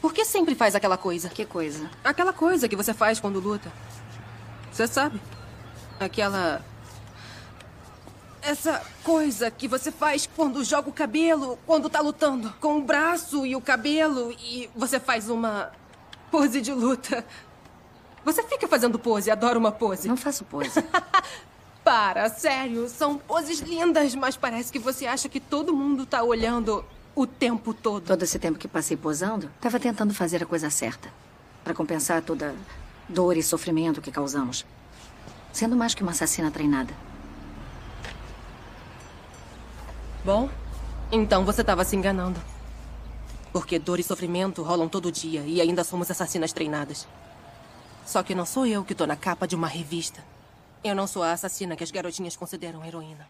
Por que sempre faz aquela coisa? Que coisa? Aquela coisa que você faz quando luta. Você sabe? Aquela. Essa coisa que você faz quando joga o cabelo, quando tá lutando. Com o braço e o cabelo, e você faz uma pose de luta. Você fica fazendo pose, adora uma pose. Não faço pose. Para, sério, são poses lindas, mas parece que você acha que todo mundo tá olhando o tempo todo. Todo esse tempo que passei posando, estava tentando fazer a coisa certa. Para compensar toda dor e sofrimento que causamos. Sendo mais que uma assassina treinada. Bom, então você estava se enganando. Porque dor e sofrimento rolam todo dia e ainda somos assassinas treinadas. Só que não sou eu que tô na capa de uma revista. Eu não sou a assassina que as garotinhas consideram heroína.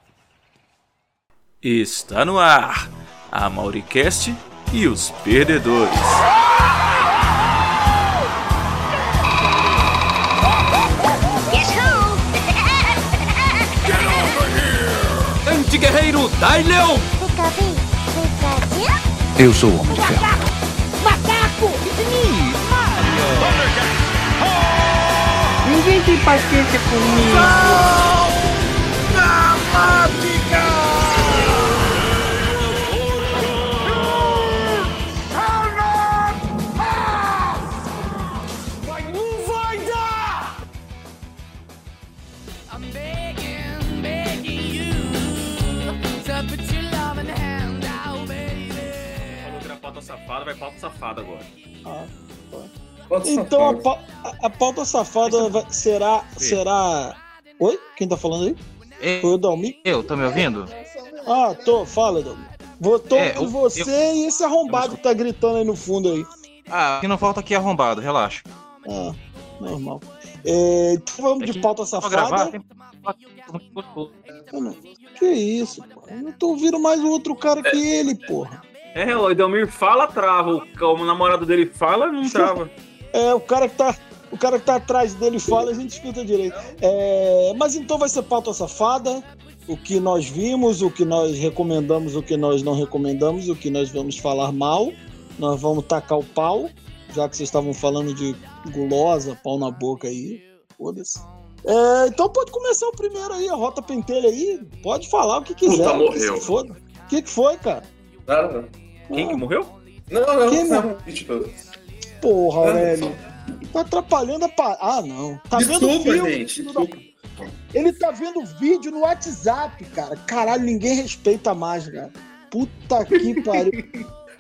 Está no ar a Mauricast e os Perdedores. Anti-guerreiro Dai Leon! Eu sou o Homem de Ferro. Ninguém tem paciência comigo. Safada, vai pauta safada agora. Então a, pau- a- a pauta safada vai- será. será. Oi? Quem tá falando aí? Ei, Foi o Dalmi? Eu, tá me ouvindo? Ah, tô, fala, Dalmi. Votou É, eu- você e esse arrombado que tá gritando aí no fundo aí. Ah, o que não falta aqui é arrombado, relaxa. Ah, normal. É, então vamos de Aqui, pauta Vou gravar? safada. Tem... Eu Que isso, pô? Eu não tô ouvindo mais o outro cara que ele, porra. É, o Edelmir fala, trava. O, o namorado dele fala, não trava. É, o cara que tá. O cara que tá atrás dele fala, a gente escuta direito. É, mas então vai ser pauta safada. O que nós vimos, o que nós recomendamos, o que nós não recomendamos, o que nós vamos falar mal. Nós vamos tacar o pau, já que vocês estavam falando de gulosa, pau na boca aí. Foda-se. É, então pode começar o primeiro aí, a Rota Pentelha aí. Pode falar o que quiser. Puta, morreu. O que, que foi, cara? Nada. Quem que morreu? Não, não, Quem não. Tipo, Porra, Aurélio. Tá atrapalhando a pa... Ah, não. Tá vendo desculpa, filme, gente. da. Ele tá vendo vídeo no WhatsApp, cara. Caralho, ninguém respeita mais, cara. Puta que pariu.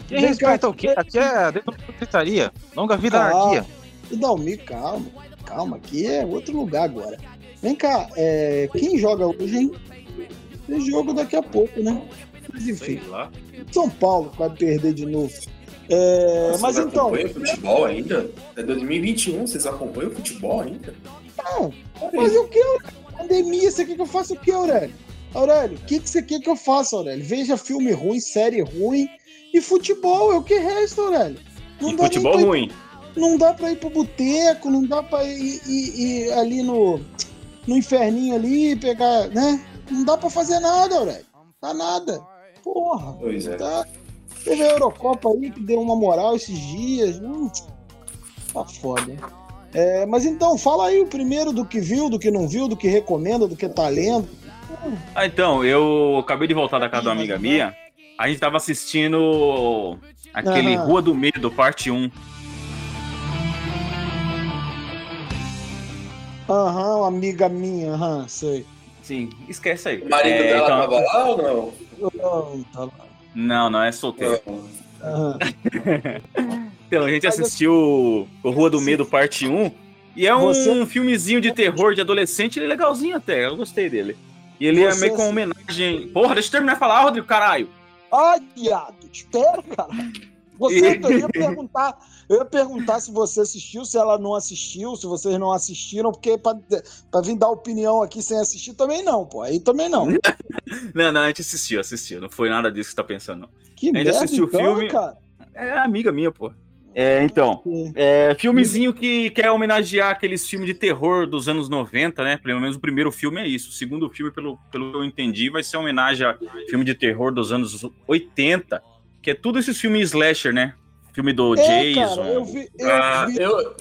Quem respeita o quê? Aqui é dentro da gritaria. Longa vida à Calma. anarquia. E Dalmi, calma. Calma, aqui é outro lugar agora. Vem cá, é... quem joga hoje, hein? Tem jogo daqui a pouco, né? Mas enfim, Sei lá. São Paulo vai perder de novo. É, Vocês mas então, acompanham futebol ainda? É 2021, vocês acompanham futebol ainda? não, mas o que, Aurélio? Pandemia, você quer que eu faça o que, Aurélio? Aurélio, o que, que você quer que eu faça, Aurélio? Veja filme ruim, série ruim e futebol, é o que resta, Aurélio. Não E dá futebol pra ir- ruim. Não dá pra ir pro boteco, não dá pra ir, ir- ir ali no, no inferninho ali, pegar, né? Não dá pra fazer nada, Aurélio. Tá nada. Porra. Pois é. Tá. Teve a Eurocopa aí que deu uma moral esses dias. Hum, tá foda. É, mas então, fala aí o primeiro do que viu, do que não viu, do que recomenda, do que tá lendo. Ah, então, eu acabei de voltar da casa de uma amiga minha. A gente tava assistindo aquele Aham. Rua do Medo, parte 1. Aham, amiga minha, aham, sei. Sim, esquece aí. O marido É, dela então- tava lá ou não? Não, tá lá. Não, não é solteiro. Aham. Então, a gente assistiu o Rua do Medo, parte 1. E é um Você- filmezinho de terror de adolescente, ele é legalzinho até, eu gostei dele. E ele é Você meio com uma homenagem. Porra, deixa eu terminar de falar, Rodrigo, caralho. Ai, viado, espera, cara. Você eu ia perguntar, eu ia perguntar se você assistiu, se ela não assistiu, se vocês não assistiram, porque pra, pra vir dar opinião aqui sem assistir também não, pô. Aí também não. Não, não, a gente assistiu, assistiu. Não foi nada disso que você tá pensando, não. Que Ainda merda, assistiu o então, filme? cara. É amiga minha, pô. É, então. É, filmezinho que quer homenagear aqueles filmes de terror dos anos 90, né? Pelo menos o primeiro filme é isso. O segundo filme, pelo, pelo que eu entendi, vai ser uma homenagem a filme de terror dos anos 80, que é tudo esses filmes slasher, né? Filme do É, Jason. cara, eu vi, eu Ah, vi, eu,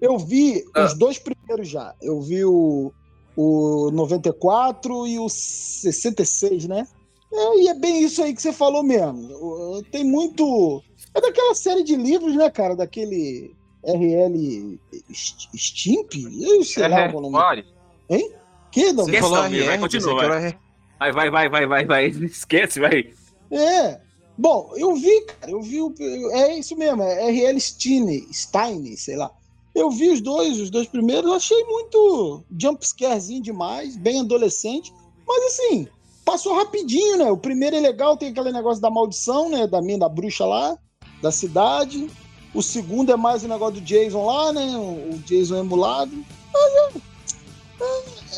eu vi Ah. os dois primeiros já. Eu vi o, o 94 e o 66, né? É, e é bem isso aí que você falou mesmo. Tem muito. É daquela série de livros, né, cara? Daquele RL St- Stimp? Eu sei lá qual é o nome. Pare. Que, não? Você Esquece, falou vai, continua, R. Vai, vai, vai, vai, vai, vai. Esquece, vai. É. Bom, eu vi, cara, eu vi o. É isso mesmo, é RL Stein, Stein, sei lá. Eu vi os dois, os dois primeiros, achei muito jumpscarezinho demais, bem adolescente. Mas assim, passou rapidinho, né? O primeiro é legal, tem aquele negócio da maldição, né? Da minha, da bruxa lá, da cidade. O segundo é mais o negócio do Jason lá, né? O Jason emulado. Mas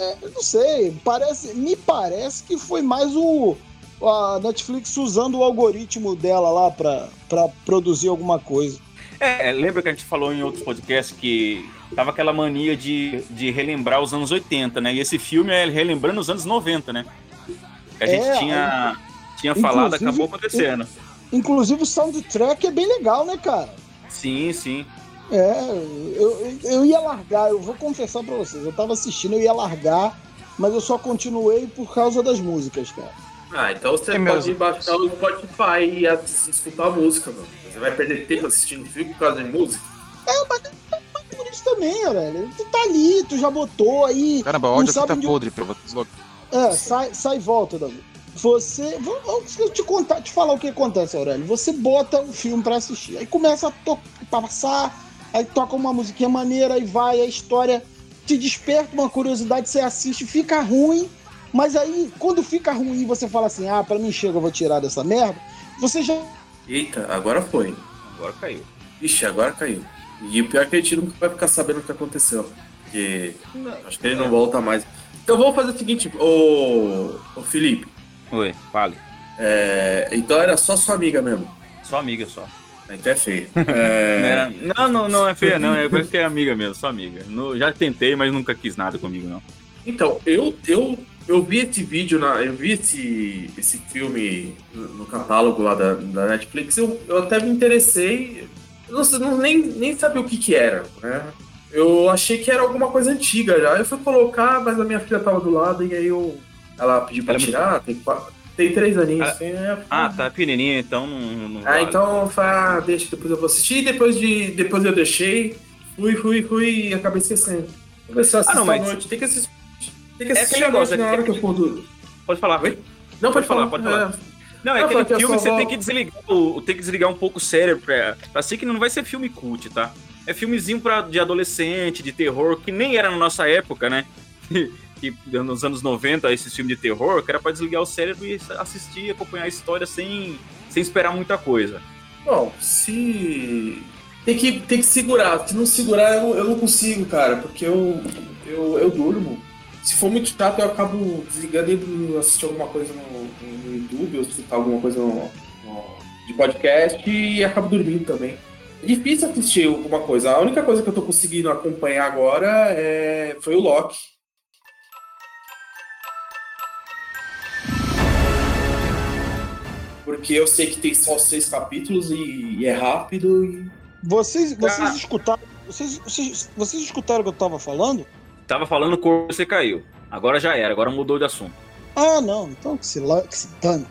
é, é, eu não sei, parece, me parece que foi mais o a Netflix usando o algoritmo dela lá pra, pra produzir alguma coisa. É, lembra que a gente falou em outros podcasts que tava aquela mania de, de relembrar os anos 80, né? E esse filme é relembrando os anos 90, né? Que a gente É, tinha, tinha falado, inclusive, acabou acontecendo. Inclusive o soundtrack é bem legal, né, cara? Sim, sim. É, eu, eu, eu ia largar, eu vou confessar pra vocês, eu tava assistindo, eu ia largar, mas eu só continuei por causa das músicas, cara. Ah, então você É pode mesmo. baixar o Spotify e ass- escutar a música, mano. Você vai perder tempo assistindo filme por causa de música? Por isso também, velho. Tu tá ali, tu já botou aí. Caramba, o áudio aqui tá onde- podre, pra deslocar. É, sai, sai e volta, Davi. Você. vou- te contar, te falar o que acontece, Aurélio. Você bota um filme pra assistir. Aí começa a to- passar, aí toca uma musiquinha maneira, aí vai, a história te desperta uma curiosidade, você assiste, fica ruim. Mas aí, quando fica ruim, você fala assim: ah, pra mim chega, eu vou tirar dessa merda. Você já. Eita, agora foi. Agora caiu. Ixi, agora caiu. E o pior é que a gente nunca vai ficar sabendo o que aconteceu. Porque acho que ele não volta mais. Então vamos fazer o seguinte, ô, ô Felipe. Oi, fale. é, então era só sua amiga mesmo. Só amiga só. Então é feio. É, não, não, não é feia, não. É coisa que é amiga mesmo, só amiga. No- já tentei, mas nunca quis nada comigo, não. Então, eu, eu, eu vi esse vídeo, na, eu vi esse, esse filme no catálogo lá da, da Netflix, eu, eu até me interessei, eu não, não- nem, nem sabia o que que era, né? Eu achei que era alguma coisa antiga já. Eu fui colocar, mas a minha filha tava do lado e aí eu, ela pediu pra Ela tirar, tem, quatro- tem três aninhos. Ah, tem- é- Ah, tá pequenininha, então não. não ah, vale. então ah, deixa, depois eu vou assistir. Depois, de, depois eu deixei, fui, fui, fui e acabei esquecendo. Comecei a assistir Ah, não, à mas- noite, tem que assistir. Tem que É assistir noite negócio, na é hora que- eu for dormir. Pode falar, Oi? Não, Pode falar, pode falar. Não, é aquele filme que você vou- tem que desligar, o, tem que desligar um pouco o cérebro pra, pra ser que não vai ser filme cult, tá? É filmezinho pra, de adolescente, de terror, que nem era na nossa época, né? que nos anos 90, esses filmes de terror, que era pra desligar o cérebro e assistir, acompanhar a história sem, sem esperar muita coisa. Bom, se. Tem que, tem que segurar. Se não segurar, eu, eu não consigo, cara, porque eu, eu, eu durmo. Se for muito chato, eu acabo desligando e assistir alguma coisa no, no YouTube, ou escutar alguma coisa no, no- de podcast e acabo dormindo também. É difícil assistir alguma coisa. A única coisa que eu tô conseguindo acompanhar agora é, foi o Loki. Porque eu sei que tem só seis capítulos e, e é rápido e Vocês, vocês Ah. escutaram. Vocês, vocês, vocês escutaram o que eu tava falando? Tava falando cor, você caiu. Agora já era, agora mudou de assunto. Ah, não. Então que se, la- que se dane.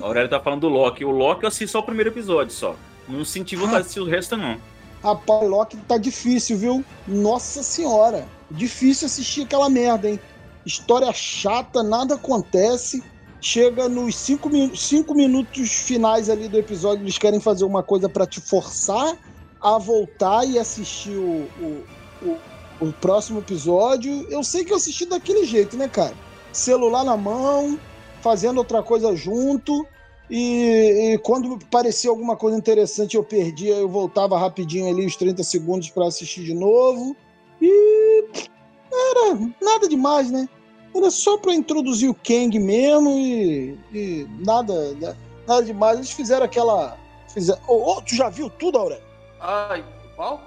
A Aurélia tá falando do Loki. O Loki eu assisti só o primeiro episódio só. Não senti vontade de assistir o resto, não. Rapaz, Loki tá difícil, viu? Nossa senhora. Difícil assistir aquela merda, hein? História chata, nada acontece. Chega nos cinco, cinco minutos finais ali do episódio, eles querem fazer uma coisa pra te forçar a voltar e assistir o, o, o, o próximo episódio. Eu sei que eu assisti daquele jeito, né, cara? Celular na mão, fazendo outra coisa junto. E, e quando parecia alguma coisa interessante, eu perdia, eu voltava rapidinho ali os 30 segundos para assistir de novo. E era nada demais, né? Era só para introduzir o Kang mesmo e, e nada, né? nada demais. Eles fizeram aquela. Fizeram... Ô, ô, tu já viu tudo, Aurélio? Ai, qual?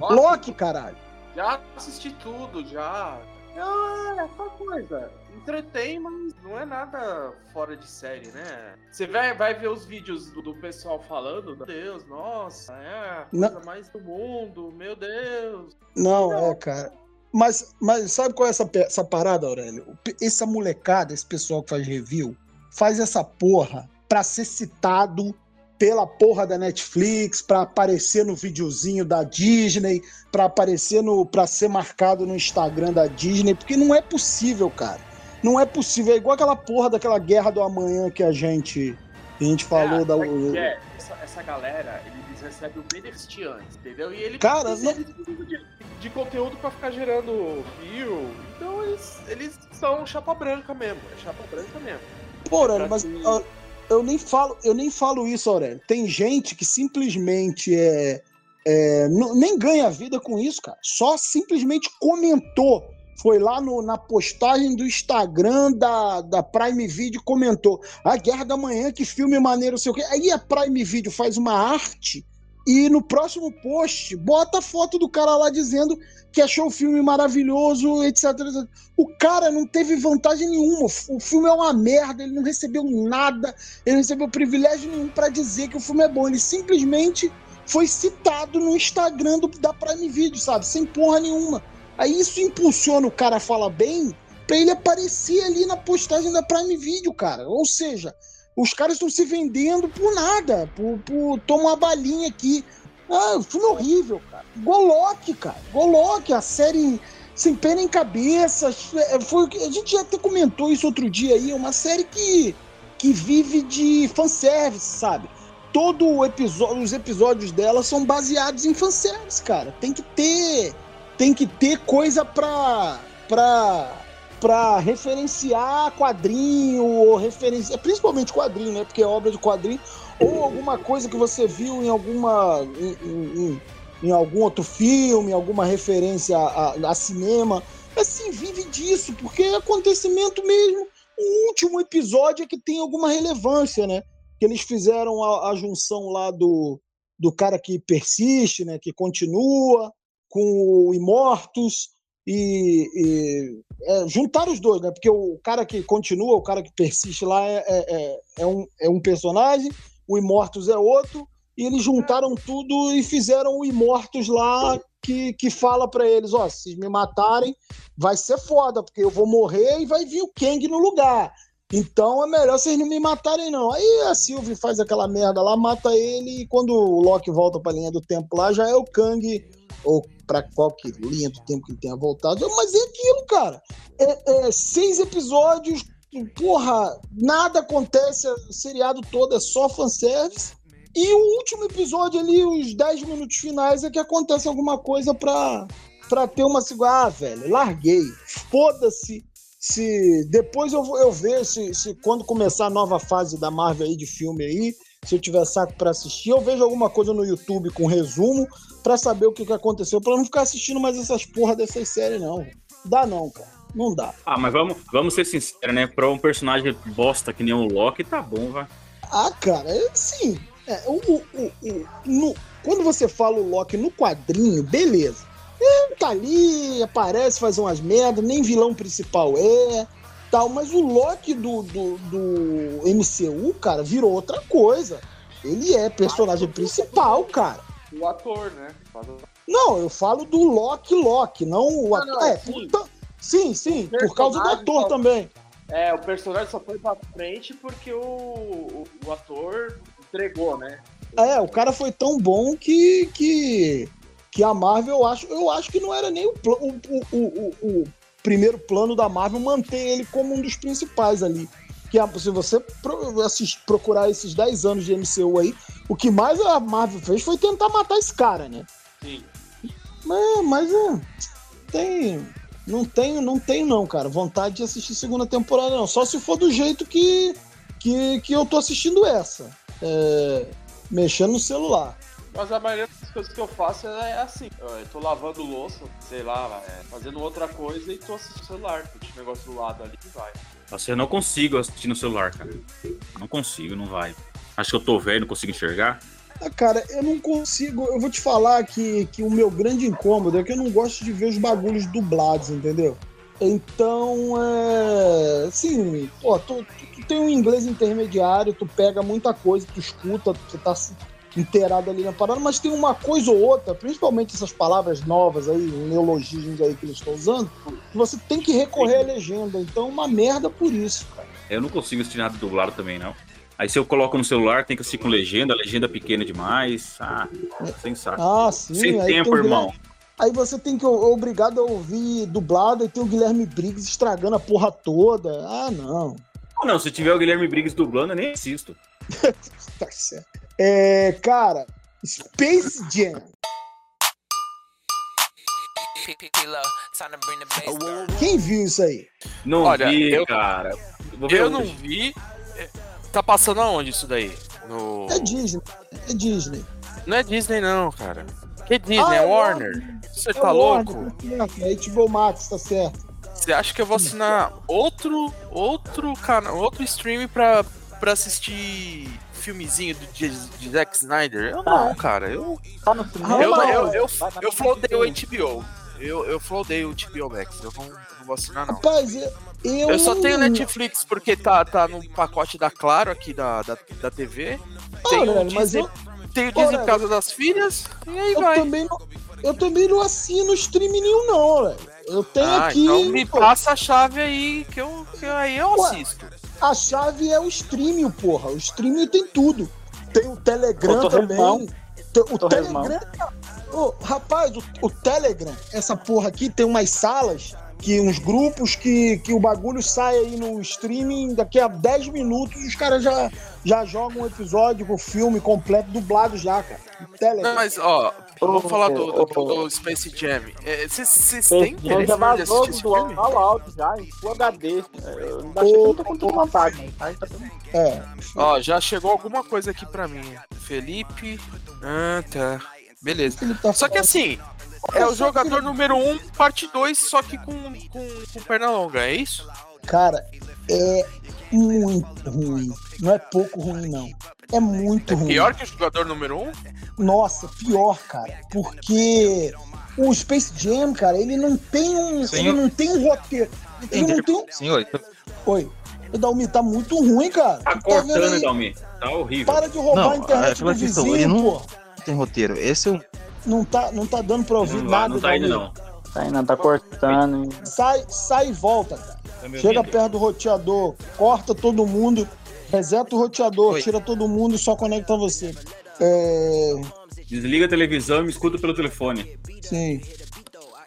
Loki, caralho. Já assisti tudo, já. É aquela coisa. Entretém, mas não é nada fora de série, né? Você vai, vai ver os vídeos do, do pessoal falando, meu Deus, nossa, é a coisa Não. mais do mundo, meu Deus. Não, é, cara. Mas, mas sabe qual é essa, essa parada, Aurélio? Essa molecada, esse pessoal que faz review, faz essa porra pra ser citado pela porra da Netflix, pra aparecer no videozinho da Disney, pra aparecer no. pra ser marcado no Instagram da Disney, porque não é possível, cara. Não é possível. É igual aquela porra daquela guerra do amanhã que a gente. que a gente falou É, da. é? essa, essa galera, eles recebem o benefício antes, entendeu? E ele Cara, eles, não- eles de, de conteúdo pra ficar gerando view. Então eles, eles são chapa branca mesmo. É chapa branca mesmo. Pô, Aurélio, Pra mas que- eu nem falo, eu nem falo isso, Aurélio. Tem gente que simplesmente é, é, não- nem ganha vida com isso, cara. Só simplesmente comentou. Foi lá no- na postagem do Instagram da, da Prime Video e comentou. A Guerra da Manhã, que filme maneiro, sei o quê. Aí a Prime Video faz uma arte e no próximo post bota a foto do cara lá dizendo que achou o filme maravilhoso, etc. etc. O cara não teve vantagem nenhuma. O filme é uma merda, ele não recebeu nada, ele não recebeu privilégio nenhum pra dizer que o filme é bom. Ele simplesmente foi citado no Instagram do, da Prime Video, sabe? Sem porra nenhuma. Aí isso impulsiona o cara a falar bem pra ele aparecer ali na postagem da Prime Video, cara. Ou seja, os caras estão se vendendo por nada, por, por toma uma balinha aqui. Ah, filme é horrível, cara. Goloque, cara. Goloque, a série sem pena em cabeça. É, Foi, a gente até comentou isso outro dia aí. É uma série que, que vive de fanservice, sabe? Todo episódio, os episódios dela são baseados em fanservice, cara. Tem que ter, tem que ter coisa pra, pra, pra referenciar quadrinho ou referenciar, principalmente quadrinho, né? Porque é obra de quadrinho ou alguma coisa que você viu em alguma em- em- em algum outro filme, alguma referência a, a- a cinema. Assim, vive disso, porque é acontecimento mesmo. O último episódio é que tem alguma relevância, né? Que eles fizeram a, a junção lá do, do cara que persiste, né? Que continua, com o Imortus, e, e, é, juntaram os dois, né? Porque o cara que continua, o cara que persiste lá é, é, é- é um, é um personagem, o Imortus é outro, e eles juntaram tudo e fizeram o Imortus lá que, que fala pra eles, ó, se vocês me matarem, vai ser foda, porque eu vou morrer e vai vir o Kang no lugar. Então é melhor vocês não me matarem, não. Aí a Sylvie faz aquela merda lá, mata ele, e quando o Loki volta pra linha do tempo lá, já é o Kang, ou pra qualquer linha do tempo que ele tenha voltado. Mas é aquilo, cara. É, é seis episódios, porra, nada acontece, o seriado todo é só fanservice. E o último episódio ali, os 10 minutos finais, é que acontece alguma coisa pra, pra ter uma. Ah, velho, larguei. Foda-se. Se depois eu, eu ver se, se quando começar a nova fase da Marvel aí de filme aí, se eu tiver saco pra assistir, eu vejo alguma coisa no YouTube com resumo pra saber o que, que aconteceu, pra não ficar assistindo mais essas porra dessas séries, não. Dá não, cara. Não dá. Ah, mas vamos, vamos ser sinceros, né? Pra um personagem bosta que nem o Loki, tá bom, vai. Ah, cara, é assim. é, o, o- o- o- no- quando você fala o Loki no quadrinho, beleza. Ele tá ali, aparece, faz umas merdas, nem vilão principal é, tal. Mas o Loki do, do, do MCU, cara, virou outra coisa. Ele é personagem principal, cara. O ator, né? Não, eu falo do Loki Loki, não o ator. não, é, sim. por- sim, sim, por causa do ator só- também. É, o personagem só foi pra frente porque o, o, o ator entregou, né? É, o cara foi tão bom que, que, que a Marvel, eu acho, eu acho que não era nem o, o, o- o primeiro plano da Marvel manter ele como um dos principais ali. Que a- se você procurar esses 10 anos de MCU aí, o que mais a Marvel fez foi tentar matar esse cara, né? Sim. Mas, mas é, tem, não tenho, não tenho não, cara, vontade de assistir segunda temporada não. Só se for do jeito que, que, que eu tô assistindo essa. É, mexendo no celular. Mas a maioria coisas que eu faço é assim. Eu tô lavando louça, sei lá, é, fazendo outra coisa e tô assistindo o celular. Tem esse negócio do lado ali que vai. Nossa, eu não consigo assistir no celular, cara. Não consigo, não vai. Acho que eu tô velho, não consigo enxergar. Ah, cara, eu não consigo. Eu vou te falar que, que o meu grande incômodo é que eu não gosto de ver os bagulhos dublados, entendeu? Então, é. Sim, pô, tu, tu, tu tem um inglês intermediário, tu pega muita coisa, tu escuta, tu tá inteirado ali na parada, mas tem uma coisa ou outra, principalmente essas palavras novas aí, neologismos aí que eles estão usando, que você tem que recorrer à legenda. Então, uma merda por isso, cara. Eu não consigo assistir nada dublado também, não. Aí se eu coloco no celular, tem que assistir com legenda, a legenda pequena demais. Ah, sem saco. Ah, sim. sem tempo, tem irmão. Aí você tem que obrigado a ouvir dublado e tem o Guilherme Briggs estragando a porra toda. Ah, não. Não, se tiver o Guilherme Briggs dublando, eu nem assisto. Tá certo. É, cara, Space Jam. Quem viu isso aí? Não Olha, vi, eu- cara. Vou ver Eu não vi. Tá passando aonde isso daí? No... É Disney. É Disney. Não é Disney, não, cara. Que Disney? Ah, é é Warner? Você É tá Warner, louco? tá. É HBO Max, tá certo. Você acha que eu vou assinar outro outro canal, outro stream pra, pra assistir filmezinho do, de, de Zack Snyder? Eu não, cara. Eu, Tá no Ah, cinema. eu, eu, eu, eu flodei o. HBO. Eu, eu flodei o HBO Max. Eu não, não vou assinar, não. Rapaz, eu. Eu, só tenho Netflix porque tá, tá no pacote da Claro aqui da, da, da TV. Tem Olha, o mas eu, tem o Disney Olha, por causa das filhas. E aí eu vai. também não. Eu também não assino stream nenhum, não, velho. Eu tenho Ah, aqui. então me pô, passa a chave aí que, eu, que aí eu Ué, assisto. A chave é o streaming, porra. O streaming tem tudo. Tem o Telegram também. Tem o. Telegram. Ô, rapaz, o, o Telegram, essa porra aqui tem umas salas, que uns grupos que, que o bagulho sai aí no streaming, daqui a 10 minutos os caras já, já jogam um episódio, o filme completo dublado já, cara. Telegram. Não, mas, ó, vamos Ô, falar do, do, do Space Jam. É, Vocês Esse têm já interesse de vazou assistir esse do filme? ao áudio já, em Full HD. Eu não achei que eu não tô com tanta vontade, tá, É. Ó, já chegou alguma coisa aqui pra mim. Felipe. Ah, tá. Beleza. Ele Só que assim, é o jogador número 1, um, parte 2, só que com, com, com perna longa, é isso? Cara, é muito ruim. Não é pouco ruim, não. É muito ruim. Pior que o jogador número 1? Um? Nossa, pior, cara. Porque o Space Jam, cara, ele não tem um. Senhor- Ele não tem um roteiro. Ele não tem um. Senhor, Oi. O Dalmi tá muito ruim, cara. Tá tá cortando? Dalmi. Tá horrível. Para de roubar Não, a internet do questão, vizinho, ele não- pô. tem roteiro. Esse é o. Não tá, não tá dando pra ouvir Não, vai, nada. não tá indo, não. Tá ainda, tá cortando. Sai, sai e volta, cara. Tá Chega ouvindo? perto do roteador, corta todo mundo, reseta o roteador, Oi. tira todo mundo e só conecta você. É. Desliga a televisão e me escuta pelo telefone. Sim.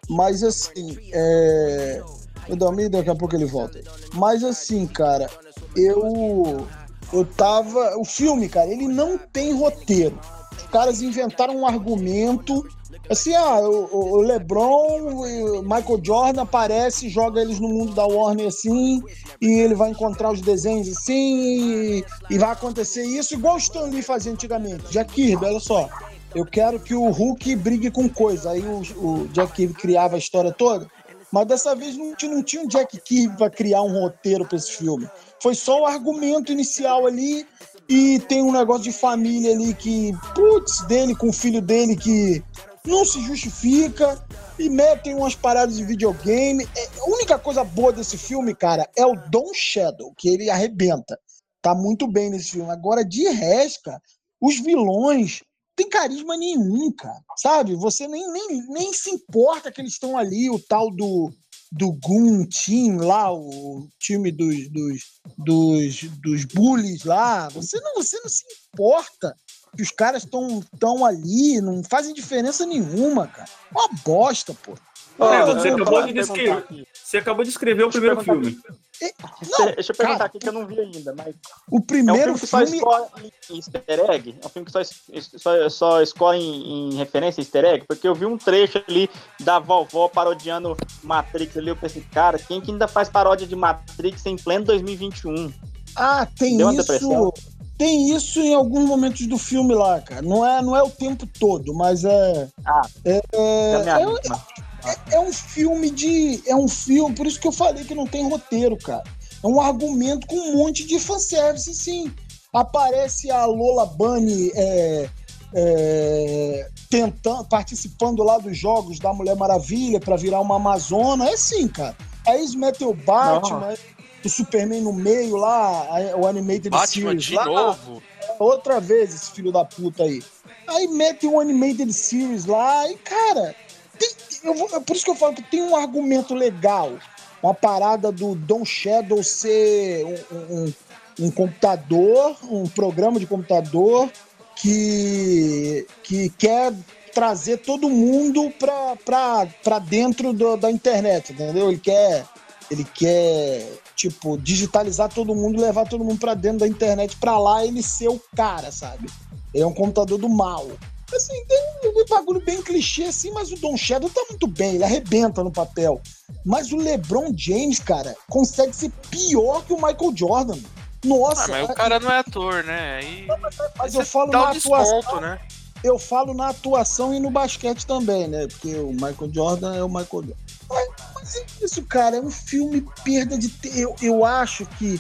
Mas assim, é. O Dalmi, daqui a pouco ele volta. Mas assim, cara, eu. Eu tava. O filme, cara, ele não tem roteiro. Os caras inventaram um argumento. Assim, ah, o, o LeBron, o Michael Jordan aparece, joga eles no mundo da Warner assim, e ele vai encontrar os desenhos assim, e, e vai acontecer isso, igual o Stan Lee fazia antigamente. Jack Kirby, olha só. Eu quero que o Hulk brigue com coisa. Aí o, o Jack Kirby criava a história toda. Mas dessa vez não, não tinha um Jack Kirby para criar um roteiro para esse filme. Foi só o argumento inicial ali. E tem um negócio de família ali que, putz, dele com o filho dele que não se justifica. E metem umas paradas de videogame. É, a única coisa boa desse filme, cara, é o Don Shadow, que ele arrebenta. Tá muito bem nesse filme. Agora, de resto, cara, os vilões tem carisma nenhum, cara. Sabe? Você nem, nem, nem se importa que eles estão ali, o tal do, do Goon Team lá, o time dos, dos, dos, dos bullies lá. Você não, você não se importa que os caras estão tão ali, não fazem diferença nenhuma, cara. Uma bosta, pô. É, Ah, você acabou de descrever. aqui. Você acabou de escrever o primeiro Deixa eu filme. Não, Deixa eu perguntar cara, aqui que eu não vi ainda, mas O é um primeiro filme que só filme. escola em easter egg? É um filme que só, só, só escola em, em referência a easter egg? Porque eu vi um trecho ali da vovó parodiando Matrix ali, eu pensei, cara, quem que ainda faz paródia de Matrix em pleno 2021? Ah, tem Deu isso. depressão? Tem isso em alguns momentos do filme lá, cara. Não é, não é o tempo todo, mas é. Ah, é, minha é, vítima. É- é um filme de. É um filme. Por isso que eu falei que não tem roteiro, cara. É um argumento com um monte de fanservice, sim. Aparece a Lola Bunny é, é, tentando, participando lá dos jogos da Mulher Maravilha para virar uma Amazona. É sim, cara. Aí eles metem o Batman, o Superman no meio lá, o Animated Batman Series de lá. novo. Outra vez esse filho da puta aí. Aí mete um Animated Series lá e, cara, tem- eu vou- é por isso que eu falo que tem um argumento legal. Uma parada do Don Shadow ser um, um- um computador, um programa de computador que, que quer trazer todo mundo pra dentro do- da internet, entendeu? Ele quer, ele quer, tipo, digitalizar todo mundo levar todo mundo pra dentro da internet pra lá ele ser o cara, sabe? Ele é um computador do mal. Assim, tem um, um bagulho bem clichê, assim, mas o Don Shadow tá muito bem, ele arrebenta no papel. Mas o LeBron James, cara, consegue ser pior que o Michael Jordan. Nossa, Ah, mas o cara não é ator, né? Aí mas eu falo na desconto, atuação, né? eu falo na atuação e no basquete também, né? Porque o Michael Jordan é o Michael Jordan. Mas, mas é isso, cara, é um filme perda de tempo. Eu, eu acho que,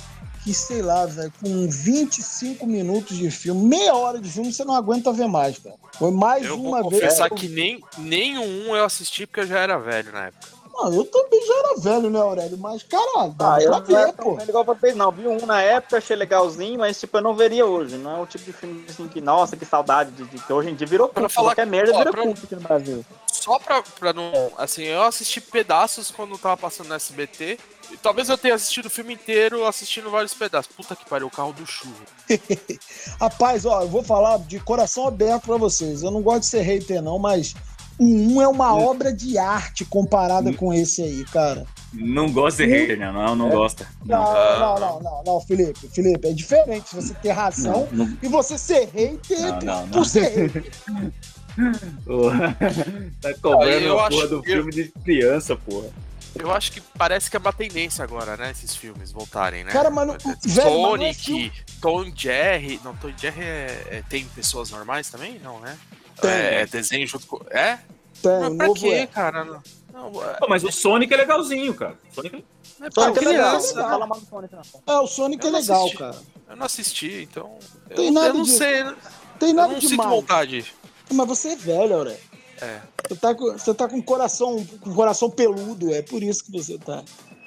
que, sei lá, velho, com 25 minutos de filme, meia hora de filme, você não aguenta ver mais, cara. Foi mais Eu uma vou vez. confessar que nem, nenhum eu assisti porque eu já era velho na época. Não, eu também já era velho, né, Aurélio? Mas, caralho, dá Ah, eu pra não ver, pô. velho igual vocês, não. Vi um na época, achei legalzinho, mas tipo, eu não veria hoje. Não é o tipo de filme assim que, nossa, que saudade de, de que hoje em dia virou Pra culto. falar Qualquer que- merda ó, vira pra- culto aqui no Brasil. Só pra, pra não. Assim, eu assisti pedaços quando tava passando no SBT. E talvez eu tenha assistido o filme inteiro assistindo vários pedaços. Puta que pariu, o carro do churro. Rapaz, ó, eu vou falar de coração aberto pra vocês. Eu não gosto de ser hater, não, mas o 1 é uma obra de arte comparada com esse aí, cara. Não gosta de hater, né? Não, não gosta. Não, Não. não, não, não, Felipe. Felipe, é diferente você ter razão Não, não. e você ser hater Não, por, não, não. por ser hater. tá cobrando a acho porra do que- filme de criança, porra. Eu acho que parece que é uma tendência agora, né? Esses filmes voltarem, né? Cara, velho, mas não é Sonic, Tom Jerry. Não, Tom Jerry é, é- tem pessoas normais também? Não, né? Tem. É, é desenho junto com. É? Tem, Mas pra novo quê, é. cara? Não, não, é, Pô, mas o Sonic é legalzinho, cara. Sonic é Sonic é legal, Sonic. É, o Sonic Eu é legal, assisti. cara. Eu não assisti, então. Eu, Tem nada eu não disso. sei. Eu Tem nada não sinto vontade. Mas você é velho, Aurélio. É. Você tá com, você tá com coração, com coração peludo, é por isso que você tá.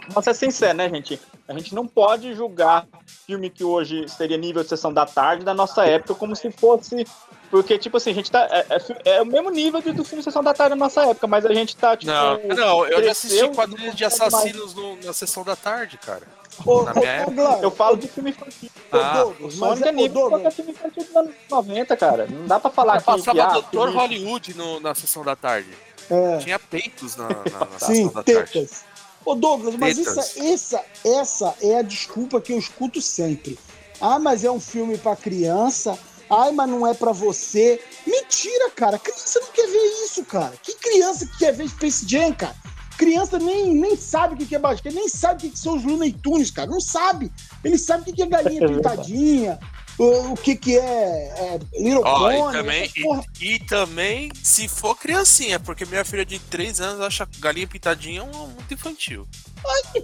Vamos ser sinceros, né, gente? A gente não pode julgar filme que hoje seria nível de sessão da tarde da nossa época como se fosse. Porque, tipo assim, a gente tá. É, é é o mesmo nível de- do filme Sessão da Tarde da nossa época, mas a gente tá, tipo. Não, não, eu já assisti quadrilhas de assassinos no- na sessão da tarde, cara. Ô, Na ô, minha ô, época, Glauco, Eu falo de filme infantil. Ah, Douglas, O mas Sonic é é, nível qualquer Douglas, filme infantil dos anos 90, cara. Não dá pra falar que, Passava Doutor Hollywood no- na sessão da tarde. é, Tinha peitos na, na, na sim, sessão da tarde. tetas. Ô, Douglas, mas essa, essa, essa é a desculpa que eu escuto sempre. Ah, mas é um filme pra criança. Ai, mas não é pra você. Mentira, cara. Criança não quer ver isso, cara. Que criança que quer ver Space Jam, cara? Criança nem, nem sabe o que é basquete, nem sabe o que são os Looney Tunes, cara. Não sabe. Ele sabe o que é galinha pintadinha, o, o que que é, é Little Ó, Pony, e também, e, e também, se for criancinha, porque minha filha de 3 anos acha galinha pintadinha um, muito infantil.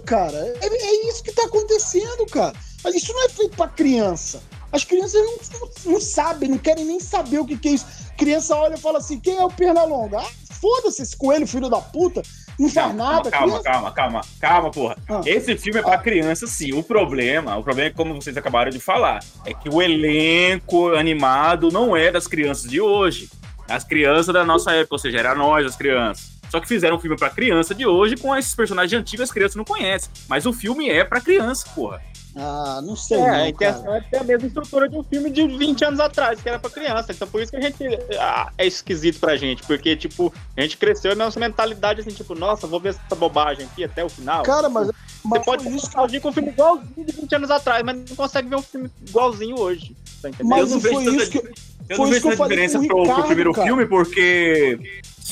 cara. É, é isso que tá acontecendo, cara. Mas isso não é feito pra criança. As crianças não, não, não sabem, não querem nem saber o que, que é isso. Criança olha e fala assim: quem é o Pernalonga? Ah, foda-se esse coelho, filho da puta. Faz Calma, calma, calma, calma, calma, porra. Ah. Esse filme é pra criança, sim. O problema, o problema é como vocês acabaram de falar, é que o elenco animado não é das crianças de hoje. As crianças da nossa época, ou seja, era nós as crianças. Só que fizeram um filme pra criança de hoje com esses personagens antigos as crianças não conhecem. Mas o filme é pra criança, porra. Ah, não sei. É, não, a cara. intenção é ter a mesma estrutura de um filme de 20 anos atrás, que era pra criança. Então por isso que a gente ah, é esquisito pra gente. Porque, tipo, a gente cresceu na nossa mentalidade assim, tipo, nossa, vou ver essa bobagem aqui até o final. Cara, mas, Você mas pode foi ter isso nostalgia com um filme igualzinho de 20 anos atrás, mas não consegue ver um filme igualzinho hoje. Tá entendendo? Mas Eu não foi vejo isso que eu- não falei diferença pro, primeiro cara. filme, porque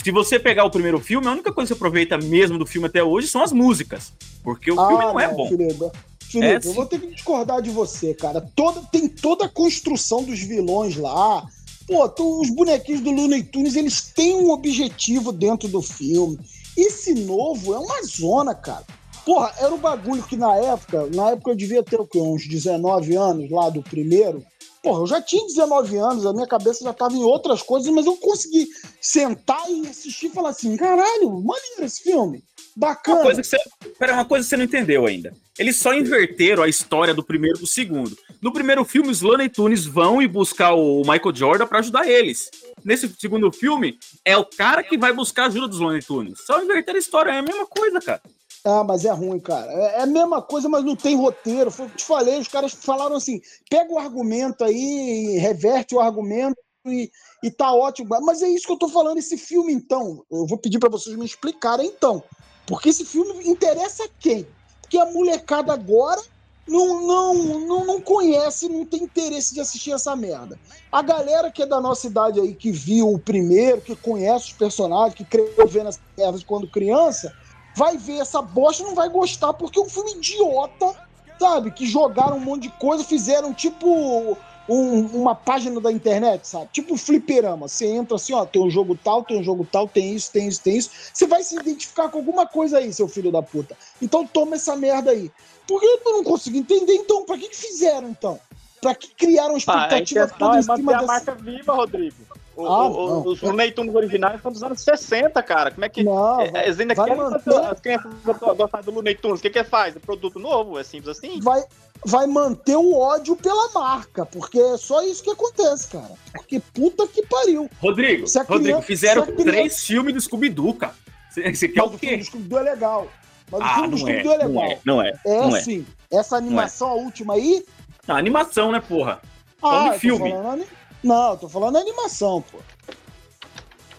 se você pegar o primeiro filme, a única coisa que você aproveita mesmo do filme até hoje são as músicas. Porque o filme não é bom. Felipe, É, eu sim. vou ter que discordar de você, cara. Toda, tem toda a construção dos vilões lá. Pô, tu- os bonequinhos do Looney Tunes, eles têm um objetivo dentro do filme. Esse novo é uma zona, cara. Porra, era o bagulho que na época, na época eu devia ter o quê? Uns 19 anos lá do primeiro. Porra, eu já tinha 19 anos, a minha cabeça já tava em outras coisas, mas eu consegui sentar e assistir e falar assim: caralho, maneiro esse filme. Bacana. Uma coisa que você, pera, uma coisa que você não entendeu ainda. Eles só inverteram a história do primeiro pro segundo. No primeiro filme, os Looney Tunes vão e buscar o Michael Jordan pra ajudar eles. Nesse segundo filme, é o cara que vai buscar a ajuda dos Looney Tunes. Só inverter a história, é a mesma coisa, cara. Ah, mas é ruim, cara. É é a mesma coisa, mas não tem roteiro. Foi o que te falei, os caras falaram assim: pega o argumento aí, reverte o argumento e, e tá ótimo. Mas é isso que eu tô falando, esse filme, então. Eu vou pedir pra vocês me explicarem, então. Porque esse filme interessa a quem? Porque a molecada agora não, não, não, não conhece, não tem interesse de assistir essa merda. A galera que é da nossa idade aí, que viu o primeiro, que conhece os personagens, que cresceu vendo as merdas quando criança, vai ver essa bosta e não vai gostar, porque é um filme idiota, sabe? Que jogaram um monte de coisa, fizeram tipo um- uma página da internet, sabe? Tipo fliperama. Você entra assim, ó, tem um jogo tal, tem um jogo tal, tem isso, tem isso, tem isso. Você vai se identificar com alguma coisa aí, seu filho da puta. Então toma essa merda aí. Por que eu não consigo entender, então? Pra que, que fizeram, então? Pra que criaram expectativa intenção toda é em manter cima a dessa... marca viva, Rodrigo. O- Ah, o- não. os Looney Tunes originais são dos anos 60, cara. Como é que. Não, é, eles ainda vai querem as crianças gostarem do Looney Tunes. O que, que faz? É produto novo? É simples assim? vai, vai manter o ódio pela marca, porque é só isso que acontece, cara. Porque puta que pariu. Rodrigo, Se a Rodrigo, criança- fizeram criança- três filmes do Scooby-Doo, cara. Você quer Mas o o filme quê? do Scooby-Doo é legal. Mas o Ah, filme do não é, Scooby-Doo é não legal. é, não é, É, não é. sim. Essa animação, a última aí. Não, animação, né, porra? Ah, filme. falando ani- Não, tô falando animação, pô.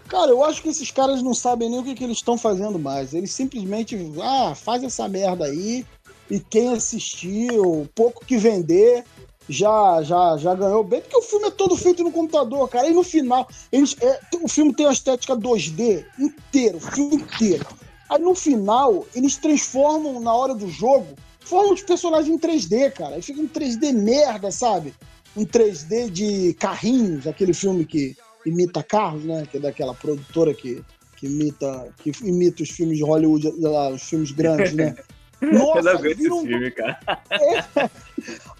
Cara, eu acho que esses caras não sabem nem o que, que eles estão fazendo mais. Eles simplesmente, ah, faz essa merda aí. E quem assistiu, pouco que vender, já, já, já ganhou bem. Porque o filme é todo feito no computador, cara. E no final, eles, é, o filme tem uma estética 2D inteiro, o filme inteiro. Aí no final, eles transformam na hora do jogo, formam os personagens em 3D, cara. Aí fica um 3D merda, sabe? Um 3D de carrinhos, aquele filme que imita carros, né? Que é daquela produtora que, que imita que imita os filmes de Hollywood, lá, os filmes grandes, né? Eu não Nossa, aguento vira esse um, filme, cara.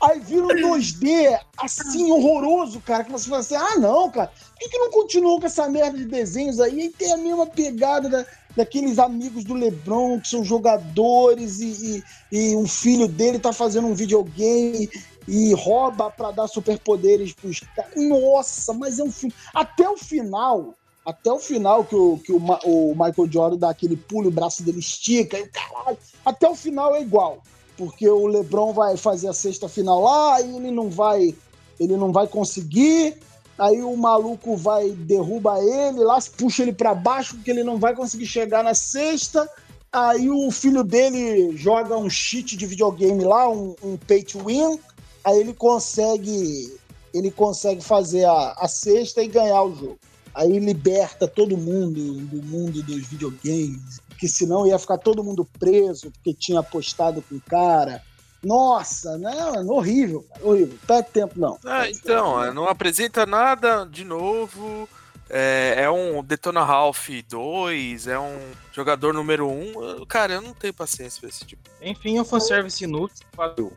aí vira um 2D assim, horroroso, cara, que você fala assim, ah, não, cara, por que, que não continuou com essa merda de desenhos aí? E tem a mesma pegada da- daqueles amigos do Lebron, que são jogadores, e, e, e um filho dele tá fazendo um videogame e rouba pra dar superpoderes pros caras. Nossa, mas é um filme... Até o final... Até o final que, o, que o, o Michael Jordan dá aquele pulo, o braço dele estica, e o caralho, até o final é igual porque o LeBron vai fazer a sexta final lá e ele não vai, ele não vai conseguir. Aí o maluco vai derruba ele lá, puxa ele pra baixo porque ele não vai conseguir chegar na sexta. Aí o filho dele joga um cheat de videogame lá, um, um pay to win. Aí ele consegue, ele consegue fazer a, a sexta e ganhar o jogo. Aí liberta todo mundo do mundo dos videogames, porque senão ia ficar todo mundo preso porque tinha apostado com o cara. Nossa, não, horrível, cara, horrível. Perde tempo, não. Ah, então, é, não apresenta nada de novo. É, é um Detona Ralph 2, é um jogador número 1. Cara, eu não tenho paciência pra esse tipo. Enfim, um fanservice inútil. Valeu.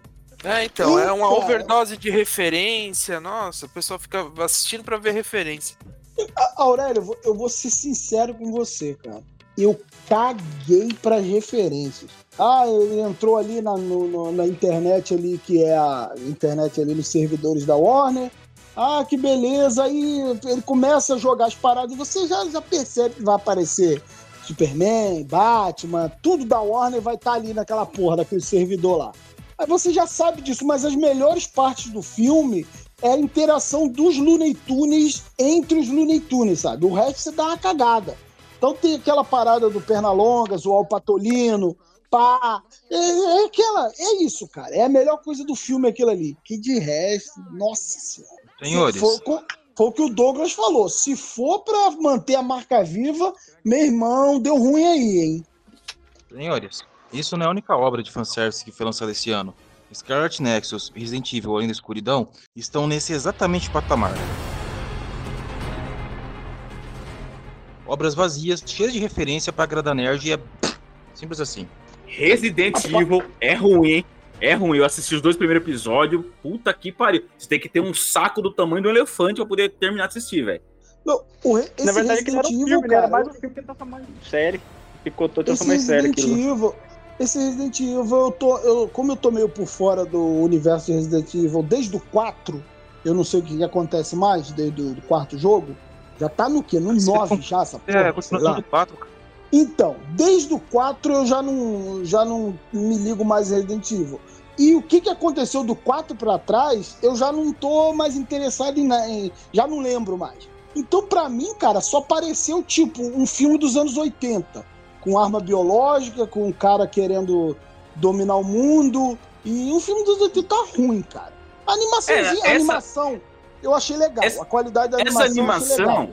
É, então, é uma Cara. overdose de referência. Nossa, o pessoal fica assistindo pra ver referência. A- Aurélio, eu vou, eu vou ser sincero com você, cara. Eu caguei para referências. Ah, ele entrou ali na, no- na internet ali, que é a internet ali nos servidores da Warner. Ah, que beleza. Aí ele começa a jogar as paradas e você já, já percebe que vai aparecer Superman, Batman, tudo da Warner vai estar ali naquela porra daquele servidor lá. Aí você já sabe disso, mas as melhores partes do filme é a interação dos Looney Tunes entre os Looney Tunes, sabe? O resto você dá uma cagada. Então tem aquela parada do Pernalongas, o Alpatolino, pá. É, é aquela, é isso, cara. É a melhor coisa do filme aquilo ali. Que de resto, nossa senhora. Senhores, Foi, o que o Douglas falou. Se for pra manter a marca viva, meu irmão, deu ruim aí, hein? senhores, isso não é a única obra de fanservice que foi lançada esse ano. Scarlet Nexus, Resident Evil Além da Escuridão estão nesse exatamente patamar. Obras vazias, cheias de referência pra agradar nerd e é simples assim. Resident Evil é ruim, hein? É ruim. Eu assisti os dois primeiros episódios. Puta que pariu. Você tem que ter um saco do tamanho do elefante pra poder terminar de assistir, velho. Na verdade, que não Resident era um Evil, filme, né? era cara, mais um filme que tá falando série. picotou e Esse série Resident aquilo. Evil, esse Resident Evil, eu tô, eu, como eu tô meio por fora do universo de Resident Evil desde o 4, eu não sei o que, acontece mais desde o do quarto jogo. Já tá no quê? No Você 9 com- já, essa porra, É, continua tudo 4, cara. Então, desde o 4 eu já não, já não me ligo mais em Resident Evil. E o que, que aconteceu do 4 pra trás, eu já não tô mais interessado em, em. Já não lembro mais. Então, pra mim, cara, só pareceu tipo um filme dos anos 80. Com arma biológica, com um cara querendo dominar o mundo. E um filme dos 80 tá ruim, cara. A animaçãozinha, É, a essa- animação, eu achei legal. essa- a qualidade da essa animação,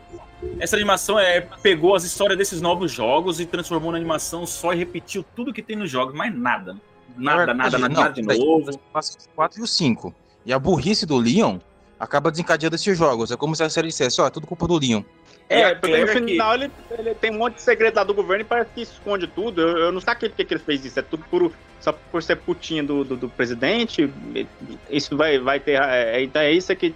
Essa animação é, pegou as histórias desses novos jogos e transformou na animação só e repetiu tudo que tem nos jogos, mais nada. Nada, nada, nada, nada de novo. passa o 4 e o 5. E a burrice do Leon acaba desencadeando esses jogos. É como se a série dissesse, ó, é tudo culpa do Leon. É, a porque no que- final ele, ele tem um monte de segredo lá do governo e parece que esconde tudo. Eu, eu não saquei porque que ele fez isso. É tudo por, só por ser putinha do, do, do presidente. Isso vai, vai ter. É, então é isso que,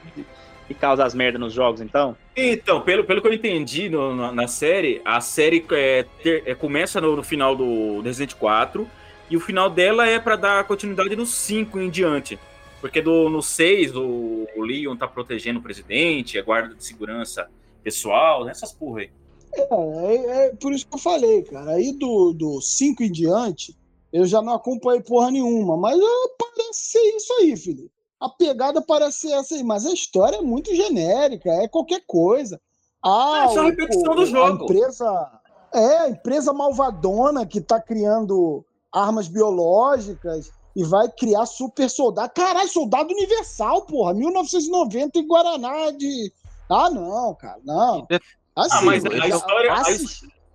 que causa as merdas nos jogos, então? Então, pelo, pelo que eu entendi no- na, na série, a série é, ter- é, começa no, no final do Resident 4 e o final dela é pra dar continuidade no 5 em diante. Porque do, no 6 o, o Leon tá protegendo o presidente, é guarda de segurança pessoal, né, essas porra aí. É, é, é por isso que eu falei, cara. Aí do 5 em diante, eu já não acompanhei porra nenhuma. Mas parece ser isso aí, filho. A pegada parece ser essa aí, mas a história é muito genérica, é qualquer coisa. Ah, É só o- repetição o- do jogo. A empresa, é, a empresa malvadona que tá criando armas biológicas e vai criar super soldado. Caralho, soldado universal, porra. 1990 em Guaraná de. Ah, não, cara, não. Assim, Ah, mas a história, a,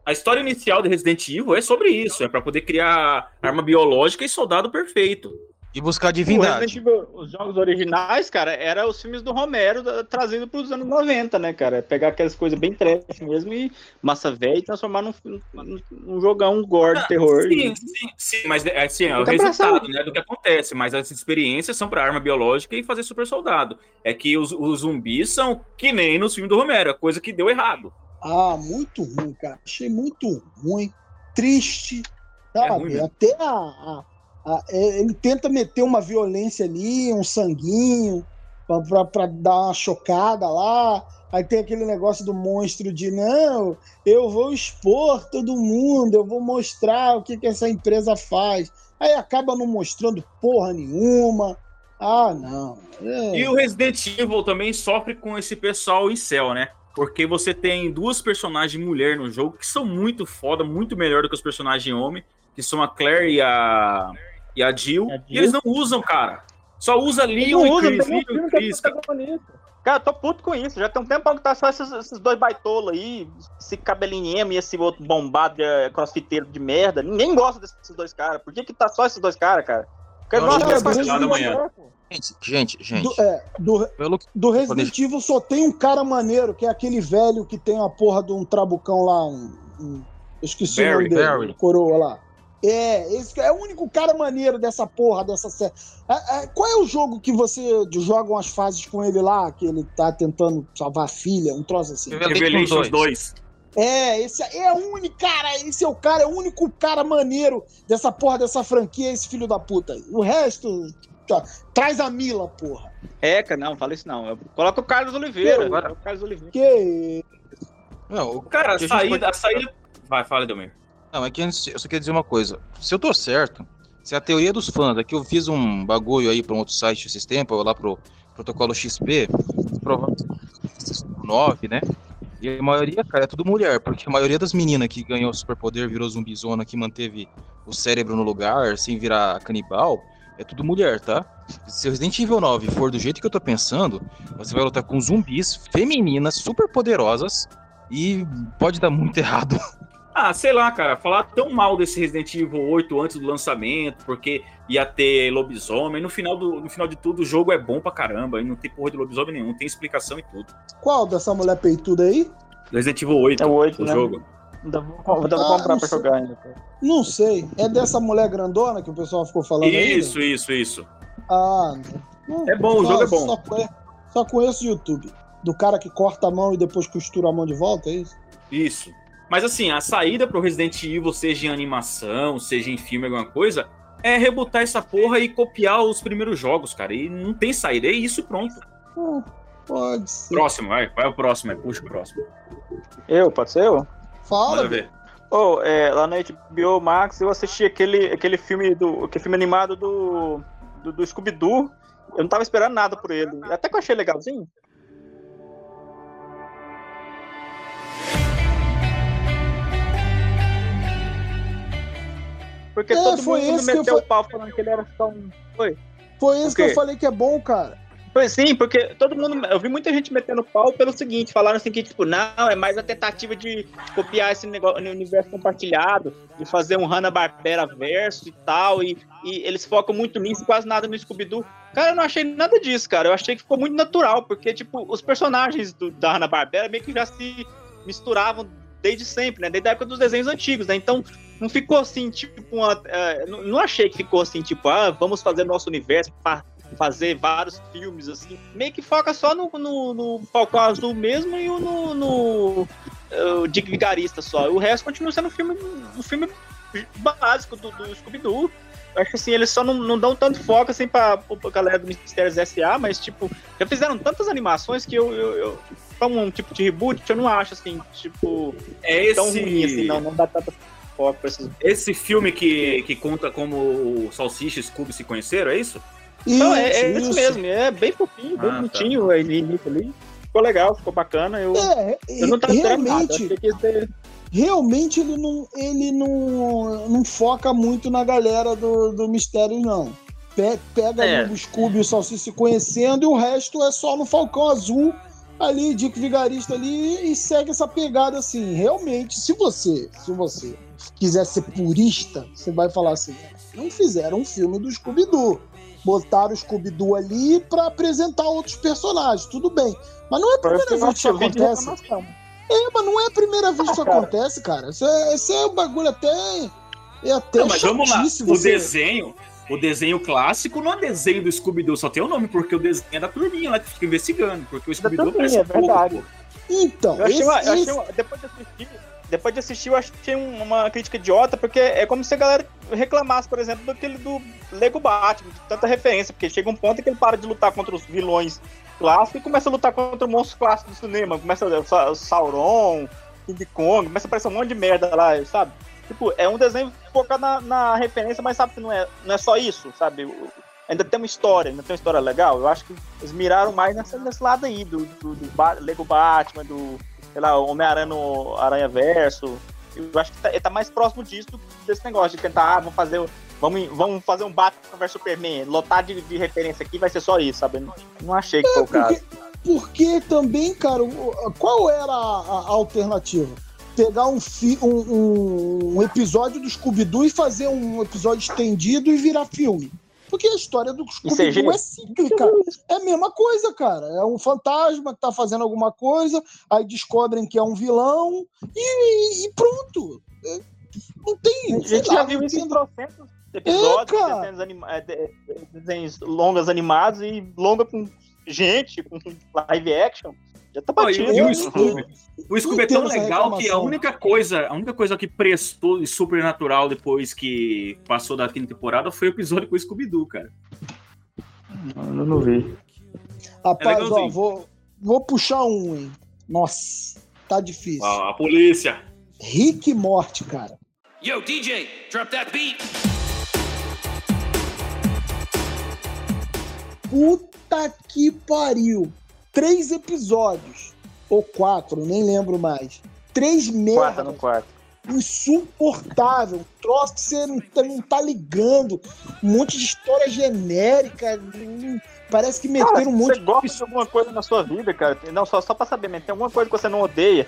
a história inicial de Resident Evil é sobre isso, é pra poder criar arma biológica e soldado perfeito. E buscar divindade. Evil, os jogos originais, cara, era os filmes do Romero da- trazido pros anos 90, né, cara? Pegar aquelas coisas bem trash mesmo e massa velha e transformar num, num, num jogão gore de terror. Sim, sim, sim, mas é, assim, é o resultado né, do que acontece, mas as experiências são para arma biológica e fazer super soldado. É que os, os zumbis são que nem nos filmes do Romero, a coisa que deu errado. Ah, muito ruim, cara. Achei muito ruim, triste, sabe? ruim mesmo. Até a, a- é, ele tenta meter uma violência ali, um sanguinho, pra dar uma chocada lá. Aí tem aquele negócio do monstro de não, eu vou expor todo mundo, eu vou mostrar o que, que essa empresa faz. Aí acaba não mostrando porra nenhuma. Ah, não. É. E o Resident Evil também sofre com esse pessoal em céu, né? Porque você tem duas personagens mulher no jogo que são muito foda, muito melhor do que os personagens homem, que são a Claire e a, e a Jill. A. E eles não usam, cara. Só usa Leon e Chris, nenhum Leon e é Chris, cara. tô puto com isso. Já tem um tempão que tá só esses, esses dois baitolos aí, esse cabelinho emo e esse outro bombado de eh, crossfiteiro de merda. Ninguém gosta desses dois caras. Por que que tá só esses dois caras, cara? Porque ser lá da manhã. Gente, gente, gente. Do, é, do, Pelo que Do Resident Evil só tem um cara maneiro, que é aquele velho que tem uma porra de um trabucão lá, um. um- eu esqueci o Barry, nome dele, Barry. o coroa lá. É, esse é o único cara maneiro dessa porra, dessa série. É, é, qual é o jogo que você joga umas fases com ele lá, que ele tá tentando salvar a filha, um troço assim? Revelations Revelations 2. 2. É, esse é o único, cara, esse é o cara, é o único cara maneiro dessa porra dessa franquia, esse filho da puta aí. O resto, tá, traz a Mila, porra. É, cara, não, fala isso não. Coloca o Carlos Oliveira. Agora- O Carlos Oliveira. Que Não, o- Cara, a que saída, pode- a saída. Vai, fala, Delmir. Não, é que antes, eu só queria dizer uma coisa. Se eu tô certo, se a teoria dos fãs, é que eu fiz um bagulho aí pra um outro site esses tempos, lá pro protocolo XP, provavelmente 9, né? E a maioria, cara, é tudo mulher, porque a maioria das meninas que ganhou superpoder, virou zumbizona, que manteve o cérebro no lugar, sem virar canibal, é tudo mulher, tá? Se o Resident Evil 9 for do jeito que eu tô pensando, você vai lutar com zumbis femininas, super poderosas, e pode dar muito errado. Ah, sei lá, cara, falar tão mal desse Resident Evil 8 antes do lançamento, porque ia ter lobisomem. No final, do, no final de tudo, o jogo é bom pra caramba, e não tem porra de lobisomem nenhum, tem explicação e tudo. Qual dessa mulher peituda aí? Resident Evil 8, É o 8, o né? jogo. Ainda vou, ainda vou Ah, comprar pra sei. jogar ainda. cara. Não sei. É dessa mulher grandona que o pessoal ficou falando aí? Isso, isso, isso. Ah, não. É bom, o Só- jogo é bom. Só, conhe- só conheço o YouTube. Do cara que corta a mão e depois costura a mão de volta, é isso? Isso. Mas assim, a saída pro Resident Evil, seja em animação, seja em filme, alguma coisa, é rebutar essa porra e copiar os primeiros jogos, cara. E não tem saída, é isso e pronto. Hum, pode ser. Próximo, vai, vai o próximo, aí, puxa o próximo. Eu, pode ser eu? Fala, Manda ver. Oh, é, lá na HBO Max eu assisti aquele, aquele filme do. aquele filme animado do. do, do Scooby-Doo. Eu não tava esperando nada por ele. Até que eu achei legalzinho. Porque É, todo foi mundo meteu o pau falando que ele era só um. Foi. Foi isso que eu falei que é bom, cara. Pois sim, porque todo mundo. Eu vi muita gente metendo pau pelo seguinte, falaram assim que, tipo, não, é mais a tentativa de copiar esse negócio no universo compartilhado, de fazer um Hanna-Barbera verso e tal, e, e eles focam muito nisso, quase nada no Scooby-Doo. Cara, eu não achei nada disso, cara. Eu achei que ficou muito natural, porque, tipo, os personagens do, da Hanna-Barbera meio que já se misturavam desde sempre, né? Desde a época dos desenhos antigos, né? Então, não ficou assim, tipo, uma, eh, não, achei que ficou assim, tipo, ah, vamos fazer nosso universo para fazer vários filmes, assim. Meio que foca só no, no, no Falcão Azul mesmo e no, no eh, o Dick Vigarista só. O resto continua sendo um filme, um filme básico do, do Scooby-Doo. Eu acho que assim, eles só não, não dão tanto foco assim pra, pra galera do Mistérios S.A., mas tipo, já fizeram tantas animações que eu, eu, eu pra um tipo de reboot, eu não acho assim, tipo, É tão esse, ruim assim, não, não dá tanto esses. esse filme que, que conta como o Salsicha e Scooby se conheceram, é isso? Não, é, é isso mesmo, é bem fofinho, bem Ah, tá. bonitinho o início ali. Ficou legal, ficou bacana. Eu, É, eu não tava nada. realmente, realmente ele não, ele não, não foca muito na galera do, do mistério, não. Pe- Pega É. o Scooby e o Salsicha se conhecendo e o resto é só no Falcão Azul, ali, Dick Vigarista ali, e segue essa pegada assim. Realmente, se você, se você quiser ser purista, você vai falar assim, não fizeram um filme do Scooby-Doo. Botaram o Scooby-Doo ali pra apresentar outros personagens, tudo bem. Mas não é a primeira vez que isso acontece. reclamação. É, mas não é a primeira vez que isso Ah, acontece, cara. Isso é, isso é um bagulho até. É até Não, mas vamos lá. O você- desenho, o desenho clássico não é desenho do Scooby-Doo, só tem o nome, porque o desenho é da turminha lá que fica investigando. Porque o Scooby-Doo parece é verdade. pouco. Então, Eu achei, uma, eu achei uma- depois de assistir, depois de assistir, eu achei um- uma crítica idiota, porque é como se a galera reclamasse, por exemplo, daquele do Lego Batman, de tanta referência, porque chega um ponto em que ele para de lutar contra os vilões clássicos e começa a lutar contra o monstro clássico do cinema. Começa a Sa- Sauron, King Kong, começa a aparecer um monte de merda lá, sabe? Tipo, é um desenho focado na, na referência, mas sabe que não é, não é só isso, sabe? Ainda tem uma história, ainda tem uma história legal. Eu acho que eles miraram mais nessa, nesse lado aí, do, do, do Ba- Lego Batman, do, sei lá, Homem-Aranha no Aranha Verso. Eu acho que tá, tá mais próximo disso desse negócio de tentar, ah, vamos fazer, vamos, vamos fazer um Batman vs Superman, lotar de, de referência aqui, vai ser só isso, sabe? Não, não achei que foi o caso. Porque também, cara, qual era a, a alternativa? Pegar um, fi- um- um- episódio do Scooby-Doo e fazer um episódio estendido e virar filme. Porque a história do Scooby-Doo é cíclica. É a mesma coisa, cara. É um fantasma que tá fazendo alguma coisa, aí descobrem que é um vilão e, e pronto. É, Não tem. A gente lá, já viu isso em trocentos episódios, É, desenhos, anima- é, de- desenhos longas animados e longa com gente, com live action. Já tá Ó, e- batido. e o Eu- Scooby? O Scooby é tão legal que a única coisa, a única coisa que prestou de supernatural depois que passou da quinta temporada foi o episódio com o Scooby-Doo, cara. Eu não vi. Rapaz, ó, legalzinho. vou, vou puxar um, hein? Nossa, tá difícil. Ó, a polícia. Rick e Morte, cara. Yo, DJ, drop that beat. Puta que pariu. Três episódios. Ou quatro, nem lembro mais. Três merdas. no quarto. Insuportável. Um troço que você não tá, não tá ligando. Um monte de história genérica. Parece que Cara, meteram um monte você gosta de alguma coisa na sua vida, cara? Não, só, só pra saber, mas tem alguma coisa que você não odeia?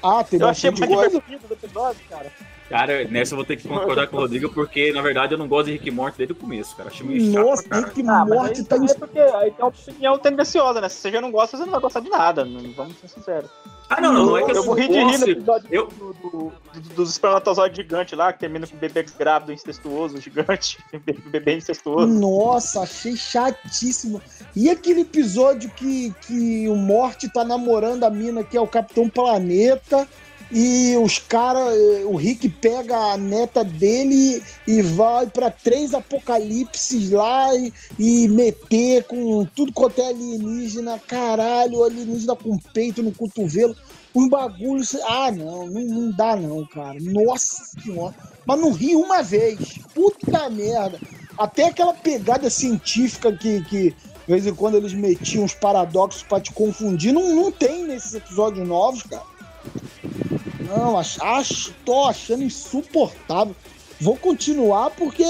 Ah, tem Eu achei coisa. divertido do episódio, cara. Cara, nessa eu vou ter que concordar com o Rodrigo, porque na verdade eu não gosto de Rick Morty desde o começo, cara. Achei meio chato Nossa. Rick Ah, mas Morte aí tá é porque aí tem uma opinião tendenciosa, né? Se você já não gosta, você não vai gostar de nada. não- Vamos ser sinceros. Ah, não, não, não é que eu, eu não morri de rir no episódio Eu- do, do, do- dos espermatozoides gigantes lá, que termina com bebê grávido incestuoso, gigante, bebê incestuoso. Nossa, achei chatíssimo. E aquele episódio que, que o Morte tá namorando a mina que é o Capitão Planeta e os caras, o Rick pega a neta dele e vai pra três apocalipses lá e, e meter com tudo quanto é alienígena, caralho, alienígena com peito no cotovelo, um bagulho. Ah, não, não, não dá não, cara. Nossa senhora. Mas não ri uma vez. Puta merda. Até aquela pegada científica que, que de vez em quando eles metiam uns paradoxos pra te confundir, não, não tem nesses episódios novos, cara. Não, acho, acho, tô achando insuportável. Vou continuar porque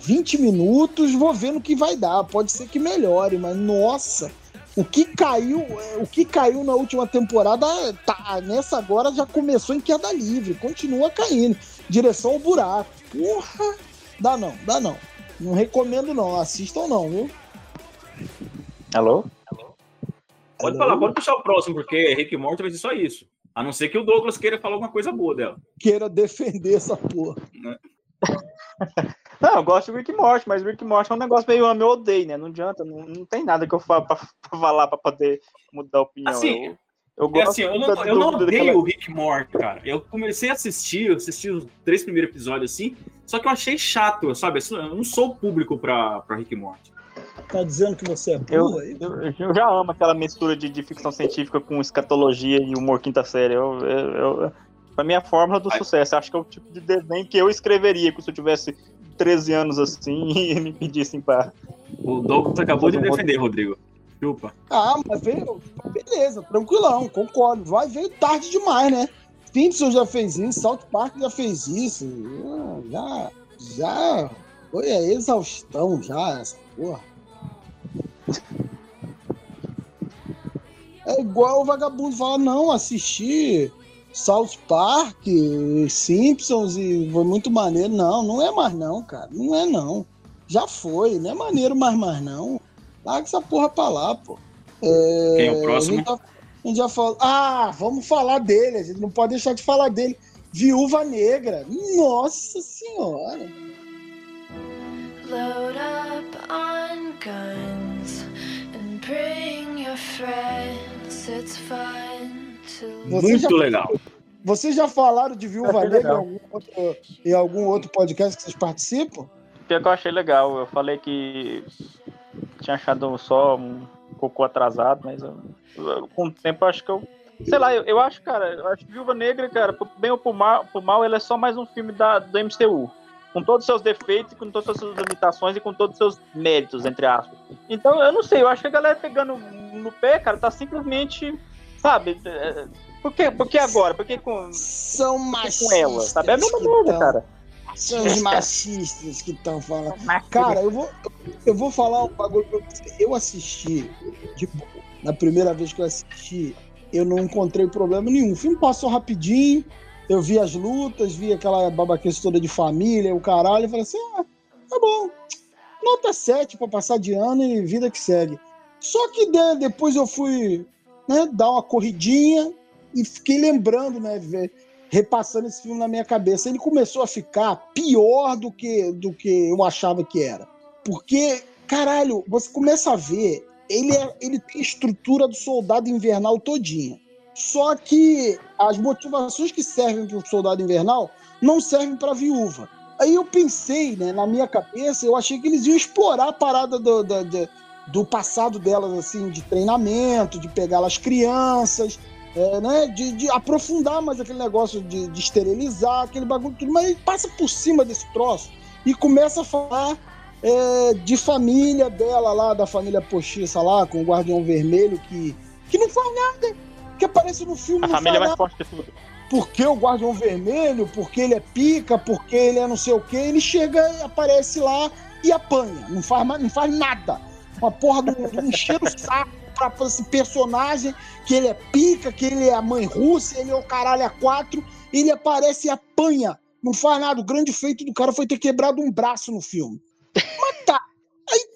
20 minutos, vou ver no que vai dar. Pode ser que melhore, mas nossa, o que caiu, o que caiu na última temporada, tá, nessa agora já começou em queda livre, continua caindo, direção ao buraco. Porra, dá não, dá não. Não recomendo não, assistam não, viu? Alô? Pode falar, pode puxar o próximo, porque Rick Morty vai ser só isso. A não ser que o Douglas queira falar alguma coisa boa dela. Queira defender essa porra. Não, eu gosto de Rick Morty, mas Rick Morty é um negócio meio ame ou odeio, né? Não adianta, não, não tem nada que eu falo pra, pra falar pra poder mudar a opinião. Assim, eu, eu É gosto assim, eu da não, eu não odeio daquela- o Rick Morty, cara. Eu comecei a assistir, eu assisti os três primeiros episódios assim, só que eu achei chato, sabe? Eu não sou o público pra, pra Rick Morty. Tá dizendo que você é Eu, burro aí? eu, eu já amo aquela mistura de, de ficção científica com escatologia e humor quinta série. Eu, eu, eu, pra mim é a fórmula do sucesso. Acho que é o tipo de desenho que eu escreveria se eu tivesse 13 anos assim e me pedissem pra. O Douglas acabou de defender, Rodrigo. Chupa. Ah, mas veio. Beleza, tranquilão, concordo. Vai, veio tarde demais, né? Simpson já fez isso, South Park já fez isso. Ah, Já. Já. Foi a exaustão já, essa porra. É igual o vagabundo fala, não, assisti South Park, Simpsons e foi muito maneiro. Não, não é mais não, cara. Não é não. Já foi, não é maneiro mais mais não. Larga essa porra pra lá, pô. É, Quem é o próximo? A gente, já, a gente já falou. Ah, vamos falar dele. A gente não pode deixar de falar dele. Viúva Negra. Nossa Senhora. Load up on guns Muito já- legal. Vocês já falaram de Viúva Negra em algum, outro, em algum outro podcast que vocês participam? Pior que eu achei legal. Eu falei que tinha achado só um pouco atrasado, mas eu- eu- com o tempo eu acho que eu. Sei lá, eu, eu acho, cara, eu acho que Viúva Negra, cara, pro bem ou pro mal, pro mal, ele é só mais um filme da, do MCU. Com todos os seus defeitos, com todas as suas limitações e com todos os seus méritos, entre aspas. Então, eu não sei, eu acho que a galera pegando no pé, cara, tá simplesmente. Sabe? é, Por que, por que agora? Por que com, São machistas. com ela? Sabe? É a mesma merda, tão- cara. São os machistas que estão falando. Cara, eu vou, eu vou falar um bagulho pra você. Eu assisti, tipo, na primeira vez que eu assisti, eu não encontrei problema nenhum. O filme passou rapidinho, eu vi as lutas, vi aquela babaquice toda de família, o caralho, eu falei assim, ah, tá bom. Nota 7 pra passar de ano e vida que segue. Só que né, depois eu fui né, dar uma corridinha e fiquei lembrando, né, repassando esse filme na minha cabeça. Ele começou a ficar pior do que, do que eu achava que era. Porque, caralho, você começa a ver, ele, é, ele tem estrutura do soldado invernal todinha. Só que as motivações que servem para o soldado invernal não servem para a viúva. Aí eu pensei, né, na minha cabeça, eu achei que eles iam explorar a parada do, do, do- do passado delas, assim, de treinamento, de pegar as crianças, é, né, de, de aprofundar mais aquele negócio de, de esterilizar, aquele bagulho tudo, mas ele passa por cima desse troço e começa a falar é, de família dela lá, da família postiça lá, com o Guardião Vermelho, que, que não faz nada, que aparece no filme, A família faz mais forte de tudo. porque o Guardião Vermelho, porque ele é pica, porque ele é não sei o que, ele chega e aparece lá e apanha. Não faz, não faz nada. Uma porra do, do encher o saco pra, pra esse personagem que ele é pica, que ele é a mãe russa, ele é o caralho a quatro, ele aparece e apanha. Não faz nada. O grande feito do cara foi ter quebrado um braço no filme.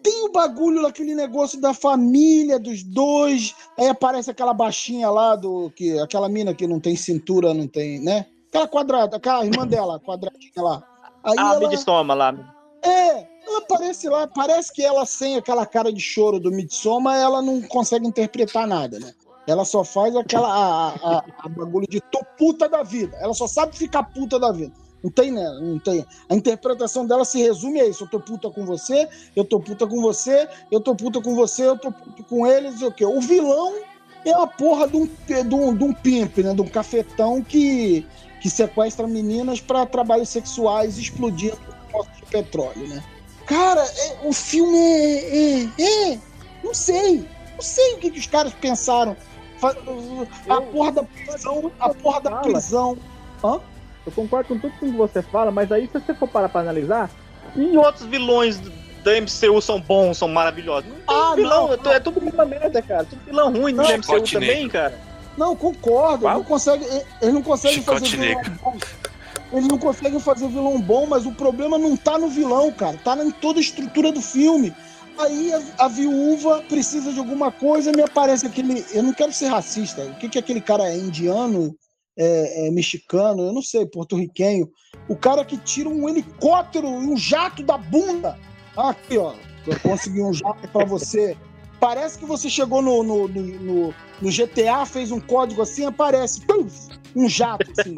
Tem o bagulho, aquele negócio da família dos dois. Aí aparece aquela baixinha lá do. que Aquela mina que não tem cintura, não tem, né? Aquela quadrada, aquela irmã dela, quadradinha lá. Aí Ah, ela, Midsommar lá. é, ela aparece lá, parece que ela sem aquela cara de choro do Midsommar, ela não consegue interpretar nada, né? Ela só faz aquela a, a- a bagulho de tô puta da vida. Ela só sabe ficar puta da vida. Não tem, né? Não tem. A interpretação dela se resume a isso. Eu tô puta com você, eu tô puta com você, eu tô puta com você, eu tô puta com ele, não sei o quê. O vilão é uma porra de um, de um, de um pimp, né? De um cafetão que, que sequestra meninas para trabalhos sexuais explodindo postos de petróleo, né? Cara, é- o filme é, é, é- Não sei. Não sei o que, que os caras pensaram. A porra da prisão. A porra da prisão. Hã? Eu concordo com tudo que você fala, mas aí se você for parar pra analisar, E outros vilões da MCU são bons, são maravilhosos. Não tem Ah, vilão, não, é tu- é tudo vilão merda, cara. Tudo vilão ruim no Não, MCU Chicote também, Negro. cara. Não, concordo. Ele não consegue, ele não consegue Chicote fazer vilão negro. bom. Eles não conseguem fazer vilão bom, mas o problema não tá no vilão, cara. Tá em toda a estrutura do filme. Aí a, a viúva precisa de alguma coisa e me aparece aquele. Eu não quero ser racista. O que, que aquele cara é? Indiano? É, é mexicano? Eu não sei, porto-riquenho. O cara que tira um helicóptero e um jato da bunda. Aqui, ó. Eu consegui um jato pra você. Parece que você chegou no, no, no, no- no GTA, fez um código assim, aparece puf, um jato, assim.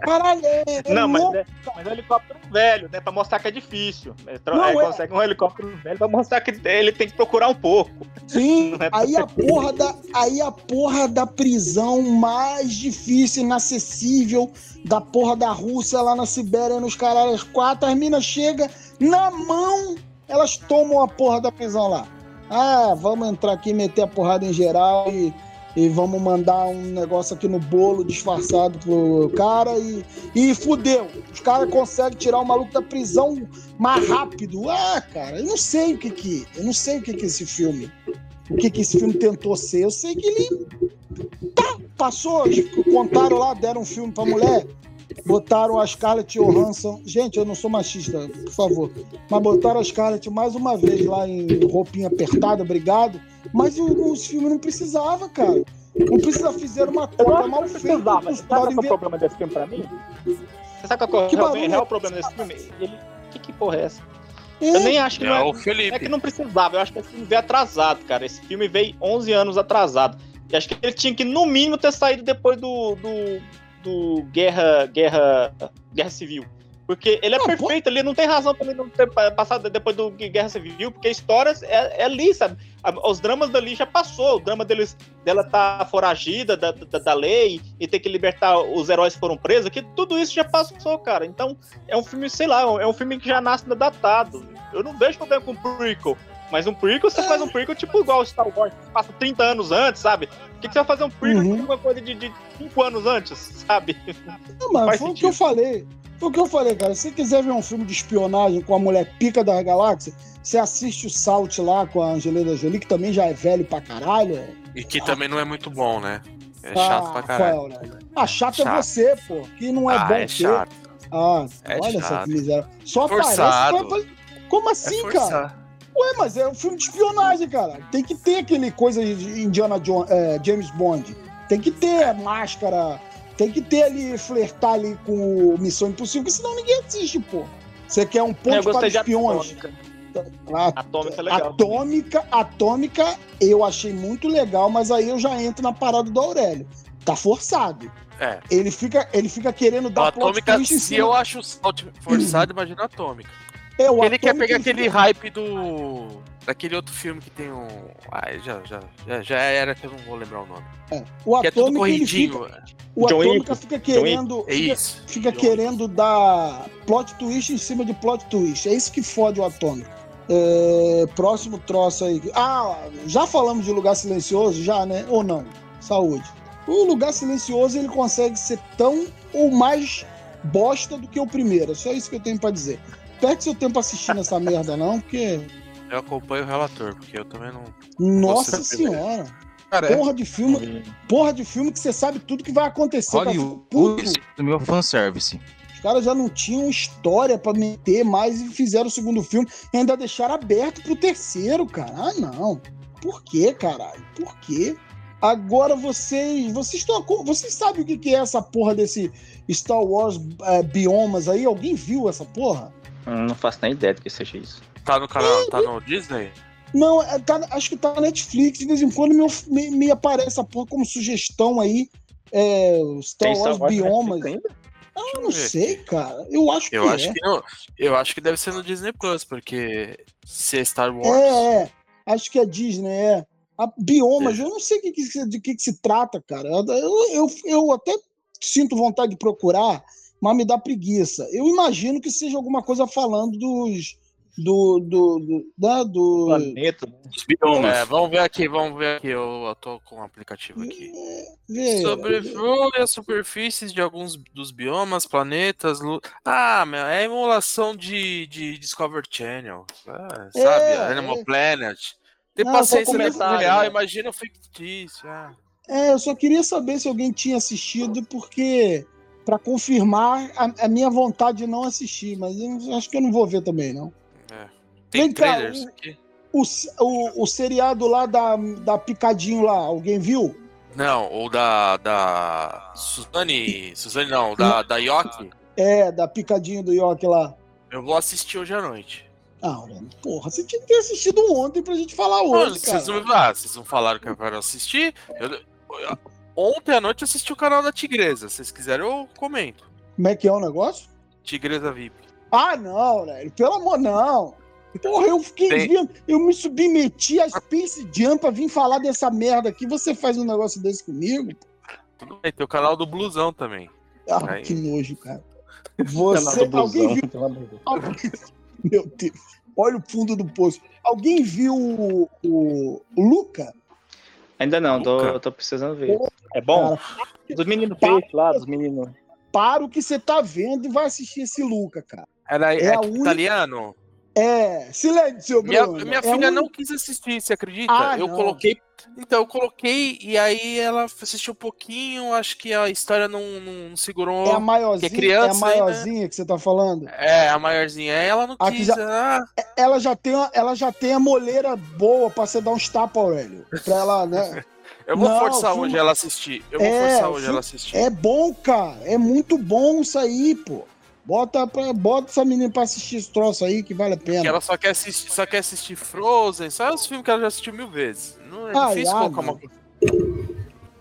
Caralho, é, é não, mas é, mas é um helicóptero velho, né? Pra mostrar que é difícil. Ele tro- Não, é, é. consegue um helicóptero velho pra mostrar que ele tem que procurar um pouco. Sim, é aí a porra da, aí a porra da prisão mais difícil, inacessível da porra da Rússia lá na Sibéria, nos caralhos quatro, as minas chegam na mão, elas tomam a porra da prisão lá. Ah, vamos entrar aqui, meter a porrada em geral e, e vamos mandar um negócio aqui no bolo disfarçado pro cara e, e fudeu. Os caras conseguem tirar o maluco da prisão mais rápido. Ah, cara, eu não sei o que que, eu não sei o que que esse filme o que, que esse filme tentou ser. Eu sei que ele tá, passou, contaram lá, deram um filme pra mulher, botaram a Scarlett Johansson. Gente, eu não sou machista, por favor. Mas botaram a Scarlett mais uma vez lá em roupinha apertada, obrigado. Mas o- os filmes não precisava, cara. Não precisa fizer uma cópia mal não feita. Sabe qual é o problema desse filme pra mim? Você sabe qual é o real, é problema desse filme? Ele. Que, que porra é essa? É, Eu nem acho que É não o é, Felipe. é que não precisava. Eu acho que esse filme veio atrasado, cara. Esse filme veio 11 anos atrasado. E acho que ele tinha que, no mínimo, ter saído depois do. do, do Guerra, Guerra. Guerra Civil. Porque ele é Não, perfeito, ele não tem razão pra ele não ter pa- passado depois do Guerra Civil, porque a história é, é ali, sabe? Os dramas dali já passou. O drama deles, dela tá foragida da, da, da lei e ter que libertar os heróis que foram presos, que tudo isso já passou, cara. Então, é um filme, sei lá, é um filme que já nasce datado. Eu não vejo problema com prequel. Mas um prequel, você faz um prequel tipo igual Star Wars, que passa 30 anos antes, sabe? Por que, que você vai fazer um prequel Uhum. com uma coisa de, de 5 anos antes, sabe? Não, mas Faz foi o que eu falei. Foi o que eu falei, cara. Se você quiser ver um filme de espionagem com a mulher pica da galáxia, você assiste o Salt lá com a Angelina Jolie, que também já é velho pra caralho. E que também não é muito bom, né? É Ah, chato pra caralho. Rafael, né? Ah, chato, é Chato. você, pô. Que não é ah, bom é ter. chato. Ah, É olha essa chato. miséria. Só Forçado. aparece. Como assim, é cara? Ué, mas é um filme de espionagem, cara. Tem que ter aquele coisa de Indiana Jones, é, James Bond. Tem que ter máscara. Tem que ter ali, flertar ali com Missão Impossível, porque senão ninguém assiste, pô. Você quer um ponto para espiões. Atômica. A- Atômica é legal. Atômica, Atômica, eu achei muito legal, mas aí eu já entro na parada do Aurélio. Tá forçado. É. Ele fica, ele fica querendo dar plot Atômica, se eu acho o salto forçado, imagina a Atômica. É, o Ele quer pegar ele aquele fica- hype do. Daquele outro filme que tem um. Ai, já, já, já, já era que eu não vou lembrar o nome. é, o que é tudo Atômica, ele corridinho. fica, o John Atômica fica querendo, É fica, isso. fica John querendo dar plot twist em cima de plot twist. É isso que fode o Atômica. É, próximo troço aí. Ah, já falamos de Lugar Silencioso? Já, né? Ou não? Saúde. O Lugar Silencioso ele consegue ser tão ou mais bosta do que o primeiro. É só isso que eu tenho pra dizer. Perde seu tempo assistindo essa merda, não, porque. Eu acompanho o relator, porque eu também não. Nossa senhora! Cara, é Porra de filme, porra de filme que você sabe tudo que vai acontecer. cara. Hollywood Puto. do meu fanservice. Os caras já não tinham história pra meter mais e fizeram o segundo filme e ainda deixaram aberto pro terceiro, cara. Ah, não. Por quê, caralho? Por quê? Agora vocês. Vocês estão. Vocês sabem o que que é essa porra desse Star Wars é, Biomas aí? Alguém viu essa porra? Não faço nem ideia do que seja isso. Tá no canal, tá no Disney? Não, é, tá- acho que tá na Netflix. De vez em quando me, me, me aparece a porra como sugestão aí. É, Star Tem Wars Biomas. Ah, não ver sei, cara. Eu acho que Eu é. acho que não. Eu acho que deve ser no Disney Plus, porque se é Star Wars. É, é. Acho que é Disney, é. A Biomas, eu não sei que que de que, que se trata, cara. Eu, eu, eu até sinto vontade de procurar, mas me dá preguiça. Eu imagino que seja alguma coisa falando dos. Do. do, do, da- do Planeta. Os biomas. É, vamos ver aqui, vamos ver aqui. Eu, eu tô com o aplicativo aqui. Sobrevoe as superfícies de alguns dos biomas, planetas. Lu... Ah, meu, é emulação de, de Discovery Channel. Ah, É, sabe? Animal é. Planet. Tem paciência comentário, real, né? imagina o fictício. Ah. É, eu só queria saber se alguém tinha assistido, porque. Pra confirmar a, a minha vontade de não assistir, mas eu acho que eu não vou ver também, não. É. Tem Vem cá, trailers o- aqui? O, o, o seriado lá da, da Picadinho lá, alguém viu? Não, ou da. da. Suzane. Suzane não, da, da Yoki. É, da Picadinho do York lá. Eu vou assistir hoje à noite. Ah, porra, você tinha que ter assistido ontem pra gente falar Mano, hoje, cara. vocês, não, ah, vocês não falaram que eu quero assistir? Eu- eu- ontem à noite eu assisti o canal da Tigresa. Se vocês quiserem, eu comento. Como é que é o negócio? Tigresa VIP. Ah, não, velho, pelo amor, não. Porra, eu fiquei Tem- vendo, eu me submeti a Space Jam pra vir falar dessa merda aqui. Você faz um negócio desse comigo? Tudo bem, tem o canal do Blusão também. Ah, Aí. que nojo, cara. Canal Você, do alguém viu? Meu Deus, olha o fundo do poço. Alguém viu o, o Luca? Ainda não, tô, tô precisando ver. É bom? Cara, Dos meninos peixe lá, dos meninos. para o que você tá vendo e vai assistir esse Luca, cara. Era É é a única- italiano? É, silêncio, Minha, Bruno. minha É filha um- não quis assistir, você acredita? Ah, eu não. coloquei. Então, eu coloquei e aí ela assistiu um pouquinho, acho que a história não, não segurou. É a maiorzinha, que é criança, é a maiorzinha que você tá falando? É, a maiorzinha. Ela não Aqui quis. já- ah, Ela já tem, a- ela já tem a moleira boa pra você dar uns tapas, Aurélio. Pra ela, né? eu vou Não, forçar filme- hoje ela assistir. Eu vou É, forçar hoje ela assistir. É bom, cara. É muito bom isso aí, pô. Bota, pra, bota essa menina pra assistir esse troço aí que vale a pena. Que ela só quer assistir, só quer assistir Frozen, só os filmes que ela já assistiu mil vezes. Não é Ai, difícil colocar uma meu.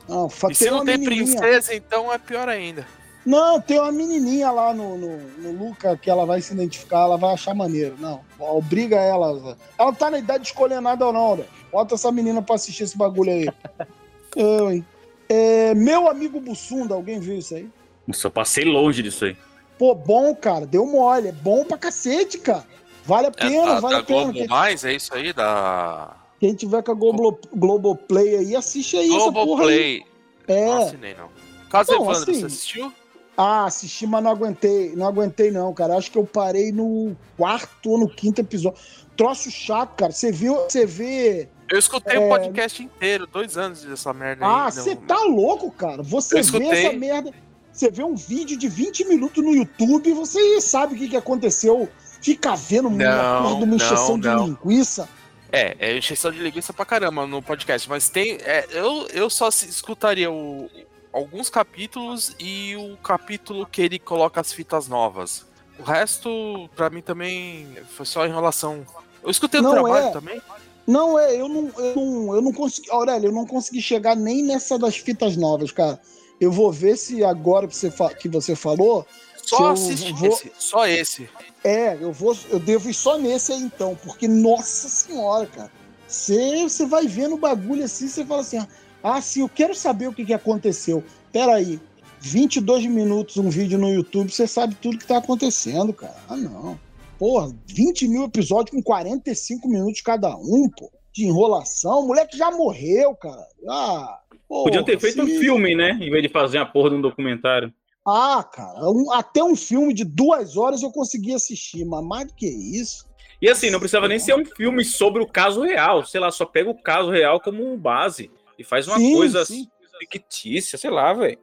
Não, fa- E se não uma tem menininha- princesa, então é pior ainda. Não, tem uma menininha lá no, no, no Luca que ela vai se identificar, ela vai achar maneiro. Não, obriga ela. Ela tá na idade de escolher nada ou não, né? Bota essa menina pra assistir esse bagulho aí. Eu, hein? É, meu amigo Bussunda, alguém viu isso aí? Nossa, eu passei longe disso aí. Pô, bom, cara, deu mole. É bom pra cacete, cara. Vale a É pena, da, vale da a pena. Globo Mais, é isso aí? Da quem tiver com a Globo, Globoplay aí, assiste aí essa porra aí. Globoplay. É. Não assinei, não. Caso Não, Evandro, assim- você assistiu? Ah, assisti, mas não aguentei. Não aguentei, não, cara. Acho que eu parei no quarto ou no quinto episódio. Troço chato, cara. Você viu, você vê. Eu escutei É. o podcast inteiro, dois anos dessa merda Ah, aí. você não- tá louco, cara. Você vê essa merda. Você vê um vídeo de 20 minutos no YouTube, você sabe o que, que aconteceu. Fica vendo uma Não, porra de uma não, de linguiça. É, é encheção de linguiça pra caramba no podcast, mas tem. é, eu, eu só escutaria o- alguns capítulos e o capítulo que ele coloca as fitas novas. O resto, pra mim, também foi só enrolação. Eu escutei Não trabalho é. também. Não, é, eu não, eu não, eu não consegui. Aurélio, eu não consegui chegar nem nessa das fitas novas, cara. Eu vou ver se agora que você, que você falou. Só assiste vou- esse. Só esse. É, eu vou, eu devo ir só nesse aí então, porque nossa senhora, cara. Você, você vai vendo o bagulho assim, você fala assim: "Ah, sim, eu quero saber o que, que aconteceu". Peraí, 22 minutos um vídeo no YouTube, você sabe tudo que tá acontecendo, cara. Ah, não. Porra, 20 mil episódios com 45 minutos cada um, pô. De enrolação. O moleque já morreu, cara. Ah, porra, Podiam ter feito um filme, né? Em vez de fazer a porra de um documentário. Ah, cara, um- até um filme de duas horas eu consegui assistir, mas mais do que isso. E assim, não precisava nem ser um filme sobre o caso real. Sei lá, só pega o caso real como base e faz uma Sim, coisa sim. fictícia, sei lá, velho.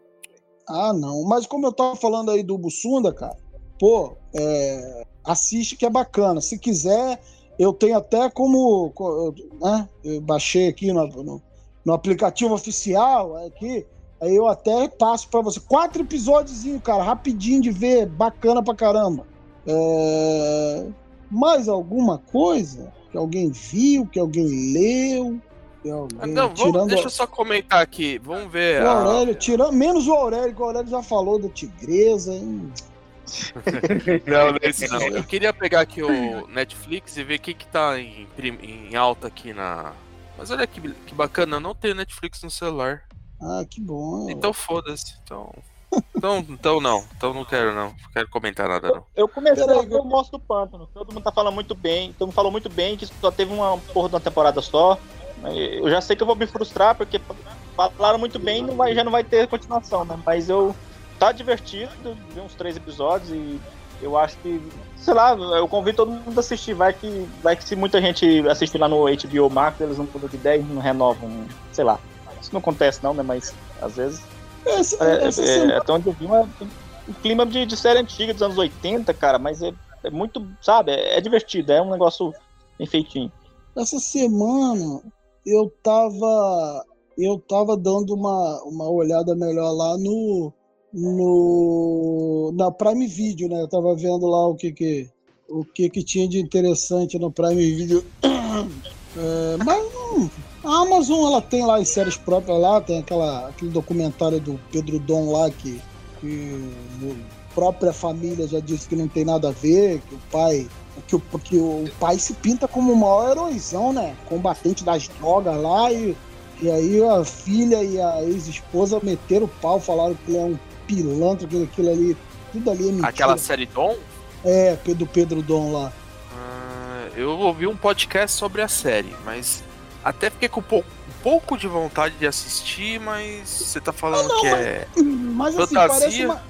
Ah, não. Mas como eu tava falando aí do Bussunda, cara, pô, é, assiste que é bacana. Se quiser, eu tenho até como. co- Né, eu baixei aqui no, no, no aplicativo oficial, aqui. Aí eu até passo pra você. Quatro episódios, cara, rapidinho de ver, bacana pra caramba. É, mais alguma coisa? que alguém viu, que alguém leu. que alguém- Ah, Não, vamos, tirando deixa eu só comentar aqui. Vamos ver. o a- Aurélio, tirando, menos o Aurélio, que o Aurélio já falou da tigresa. hein? Não, não é isso não. Eu queria pegar aqui o Netflix e ver o que, que tá em, em alta aqui na. Mas olha que, que bacana, eu não tenho Netflix no celular. Ah, que bom. Então foda-se. Então. Então, então não. Então não quero não. Não quero comentar nada não. Eu comecei a ver o Monstro do Pântano. Todo mundo tá falando muito bem. Todo mundo falou muito bem que só teve uma porra de uma temporada só. Eu já sei que eu vou me frustrar, porque falaram muito bem e não vai, já não vai ter continuação, né? Mas eu. Tá divertido, vi uns três episódios e eu acho que. Sei lá, eu convido todo mundo a assistir. Vai que, vai que se muita gente assistir lá no HBO Max, eles não mudam de ideia e não renovam. Sei lá. Isso não acontece não, né? Mas às vezes. Essa, É, essa é, até onde eu vi, uma, um clima de, de série antiga dos anos 80, cara, mas é, é muito, sabe, é, é divertido, é um negócio bem feitinho. Essa semana eu tava eu tava dando uma, uma olhada melhor lá no no na Prime Video, né? Eu tava vendo lá o que que o que que tinha de interessante no Prime Video. É, mas hum, a Amazon ela tem lá as séries próprias lá, tem aquela aquele documentário do Pedro Dom lá que, que a própria família já disse que não tem nada a ver, que o pai que o, que o pai se pinta como o maior heróizão, né? Combatente das drogas lá, e, e aí a filha e a ex-esposa meteram o pau, falaram que ele é um pilantra, que aquilo ali, tudo ali é mentira. Aquela série Dom, É, do Pedro Dom lá. ah, eu ouvi um podcast sobre a série, mas até fiquei com um pouco, um pouco de vontade de assistir, mas você tá falando que é. Mas assim, Fantasia? parece uma.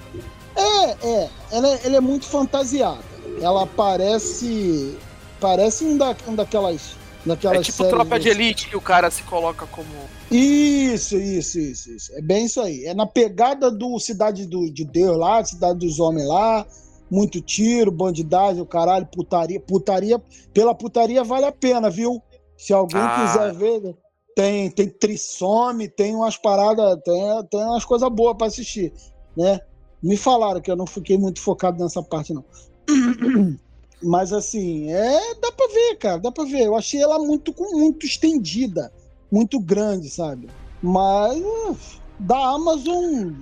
É, é. Ela, é- ela é muito fantasiada. Ela parece. Parece um, da, um daquelas. Daquelas É tipo tropa de elite que o cara se coloca como. Isso, isso, isso, isso. É bem isso aí. É na pegada do Cidade do, de Deus lá, Cidade dos Homens lá. Muito tiro, bandidagem, o caralho, putaria. Putaria, pela putaria vale a pena, viu? Se alguém Ah. quiser ver, tem, tem trissome, tem umas paradas, tem, tem umas coisas boas pra assistir, né? Me falaram que eu não fiquei muito focado nessa parte, não. Mas assim, é, dá pra ver, cara, dá pra ver. Eu achei ela muito, muito estendida, muito grande, sabe? Mas uh, da Amazon,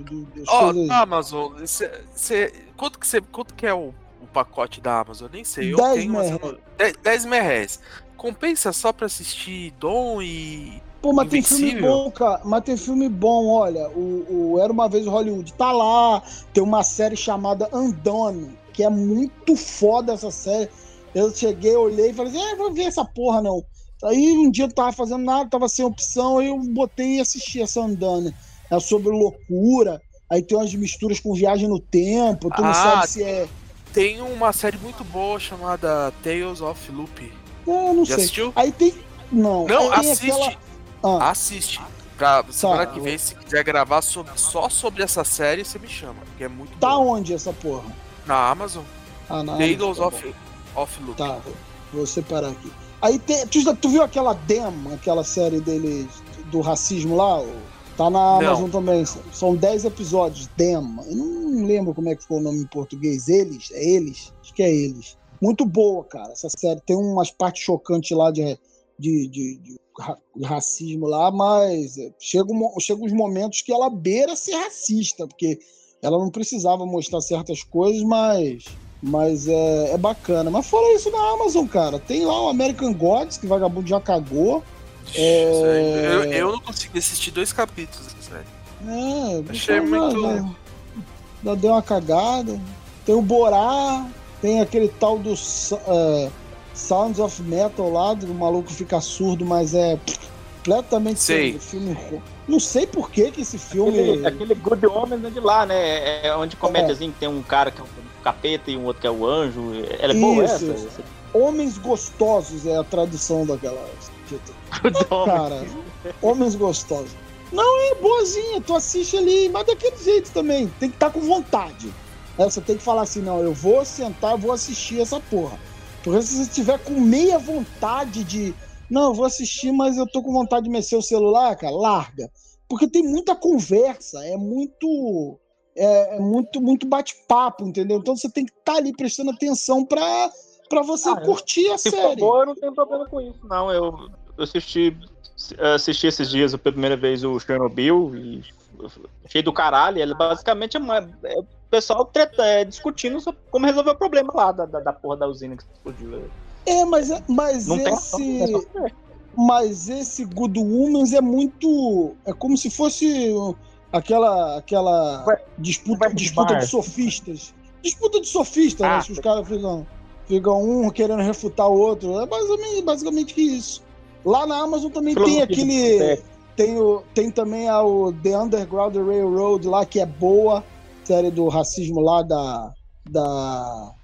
Ó, coisas- Amazon, cê, cê- quanto, que cê, quanto que é o, o pacote da Amazon? Eu nem sei. Eu 10 tenho, não- 10 10 merréis. Compensa só pra assistir Dom e. Pô, mas tem filme Invencível? bom, cara. Mas tem filme bom, olha. O, o Era Uma Vez em Hollywood tá lá. Tem uma série chamada Undone, que é muito foda essa série. Eu cheguei, olhei e falei assim, é, vou ver essa porra, não. Aí um dia eu tava fazendo nada, tava sem opção, aí eu botei e assisti essa Undone. É sobre loucura. Aí tem umas misturas com viagem no tempo. Tu não Ah, sabe se é. Tem uma série muito boa chamada Tales of Loop. É, eu não Já sei. assistiu? Aí tem. Não, Não, aí tem assiste. aquela- Ah. Assiste. Pra semana Tá. que vem, se quiser gravar sobre- só sobre essa série, você me chama. Que é muito Tá boa. onde essa porra? Na Amazon. Ah, na Tales tá of, of Loop. Tá, vou, separar aqui. Aí tem, tu, tu viu aquela Dem, aquela série deles do racismo lá? Tá na Amazon Não. também. São 10 episódios. Dem. Eu não lembro como é que ficou o nome em português. Eles? É eles? Acho que é eles. Muito boa, cara. Essa série tem umas partes chocantes lá de, de, de, de ra- de racismo lá, mas é, chega, chega uns momentos que ela beira ser racista, porque ela não precisava mostrar certas coisas, mas mas é, é bacana. Mas fora isso na Amazon, cara, tem lá o American Gods, que vagabundo já cagou. É... Eu, eu não consegui assistir dois capítulos série. É, Achei muito- Já, já deu uma cagada. Tem o Borá, tem aquele tal do é, Sounds of Metal lá, do maluco fica surdo, mas é completamente Sei. filme. Não sei por que que esse filme. Aquele, aquele Good Homens é de lá, né? É, é onde comédiazinho que tem um cara que é um capeta e um outro que é o anjo. Ela é boa Isso, essa? isso. Homens Gostosos é a tradução daquela. Cara, Homens Gostosos. Não, é boazinha, tu assiste ali, mas daquele jeito também. Tem que estar com vontade. É, você tem que falar assim: não, eu vou sentar, eu vou assistir essa porra. Porque se você tiver com meia vontade de. Não, eu vou assistir, mas eu tô com vontade de mexer o celular, cara, larga. Porque tem muita conversa, é muito. É, é muito, muito bate-papo, entendeu? Então você tem que estar ali prestando atenção pra, pra você Ah, curtir a Se for série. boa, eu não tenho problema com isso, não. Eu, eu assisti, assisti esses dias pela primeira vez o Chernobyl e cheio do caralho. Ele basicamente é, uma, é o pessoal treta- é, discutindo como resolver o problema lá da, da, da porra da usina que explodiu. É, mas, mas Não esse. é Mas esse Good Humans é muito. É como se fosse aquela, aquela disputa, disputa de sofistas. Disputa de sofistas, né? Ah, Se os caras ficam, ficam um querendo refutar o outro. É basicamente, basicamente isso. Lá na Amazon também tem aquele. século. Tem, o, tem também a, o The Underground Railroad lá, que é boa. Série do racismo lá da. Da.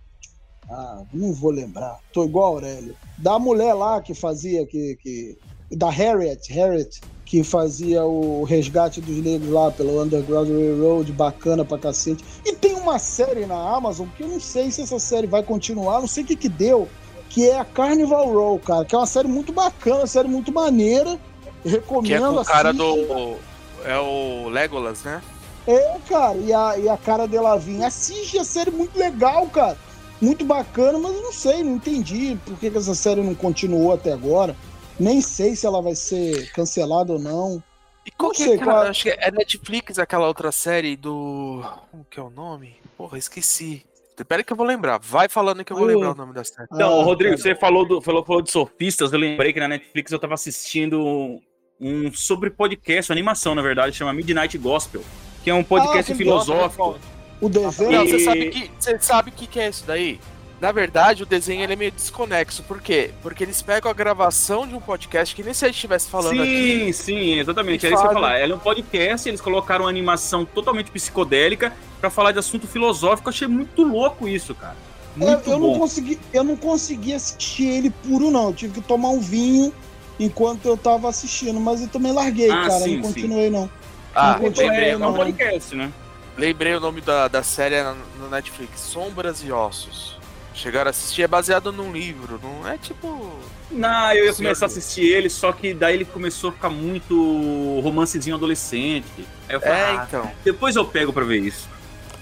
Ah, não vou lembrar. Tô igual a Aurélio. Da mulher lá que fazia. Que, que, da Harriet, Harriet, que fazia o resgate dos negros lá pelo Underground Railroad, bacana pra cacete. E tem uma série na Amazon que eu não sei se essa série vai continuar, não sei o que que deu, que é a Carnival Row, cara, que é uma série muito bacana, uma série muito maneira. Recomendo Que é com o cara do. É o Legolas, né? É, cara, e a, e a cara de Lavinha. Assiste a série muito legal, cara. Muito bacana, mas eu não sei, não entendi por que, que essa série não continuou até agora. Nem sei se ela vai ser cancelada ou não. E qual Não que sei, é aquela, qual- Acho que é Netflix, aquela outra série do. Como que é o nome? Porra, esqueci. Espera que eu vou lembrar. Vai falando que eu vou lembrar o nome da série. Então, Ah, Rodrigo, tá. você falou, do, falou, falou de surfistas, eu lembrei que na Netflix eu tava assistindo um sobre podcast, uma animação, na verdade, chama Midnight Gospel, que é um podcast Ah, filosófico. O desenho. Não, você sabe que você sabe o que, que é isso daí? Na verdade, o desenho ele é meio desconexo. Por quê? Porque eles pegam a gravação de um podcast que nem se a gente estivesse falando aqui. Sim, sim, exatamente. E Era isso que eu ia fala- falar. Ela é um podcast, eles colocaram uma animação totalmente psicodélica pra falar de assunto filosófico. Eu achei muito louco isso, cara. Eu, Muito eu bom. não consegui, eu não consegui assistir ele puro, não. Eu tive que tomar um vinho enquanto eu tava assistindo, mas eu também larguei, Ah, cara. sim, não continuei, não. Ah, Não Então, lembrei, é, é um podcast, né? Lembrei o nome da, da série no, no Netflix: Sombras e Ossos. Chegaram a assistir, é baseado num livro, não é tipo. Não, eu ia começar a assistir ele, só que daí ele começou a ficar muito romancezinho adolescente. Aí eu falei, É, ah, então. depois eu pego pra ver isso.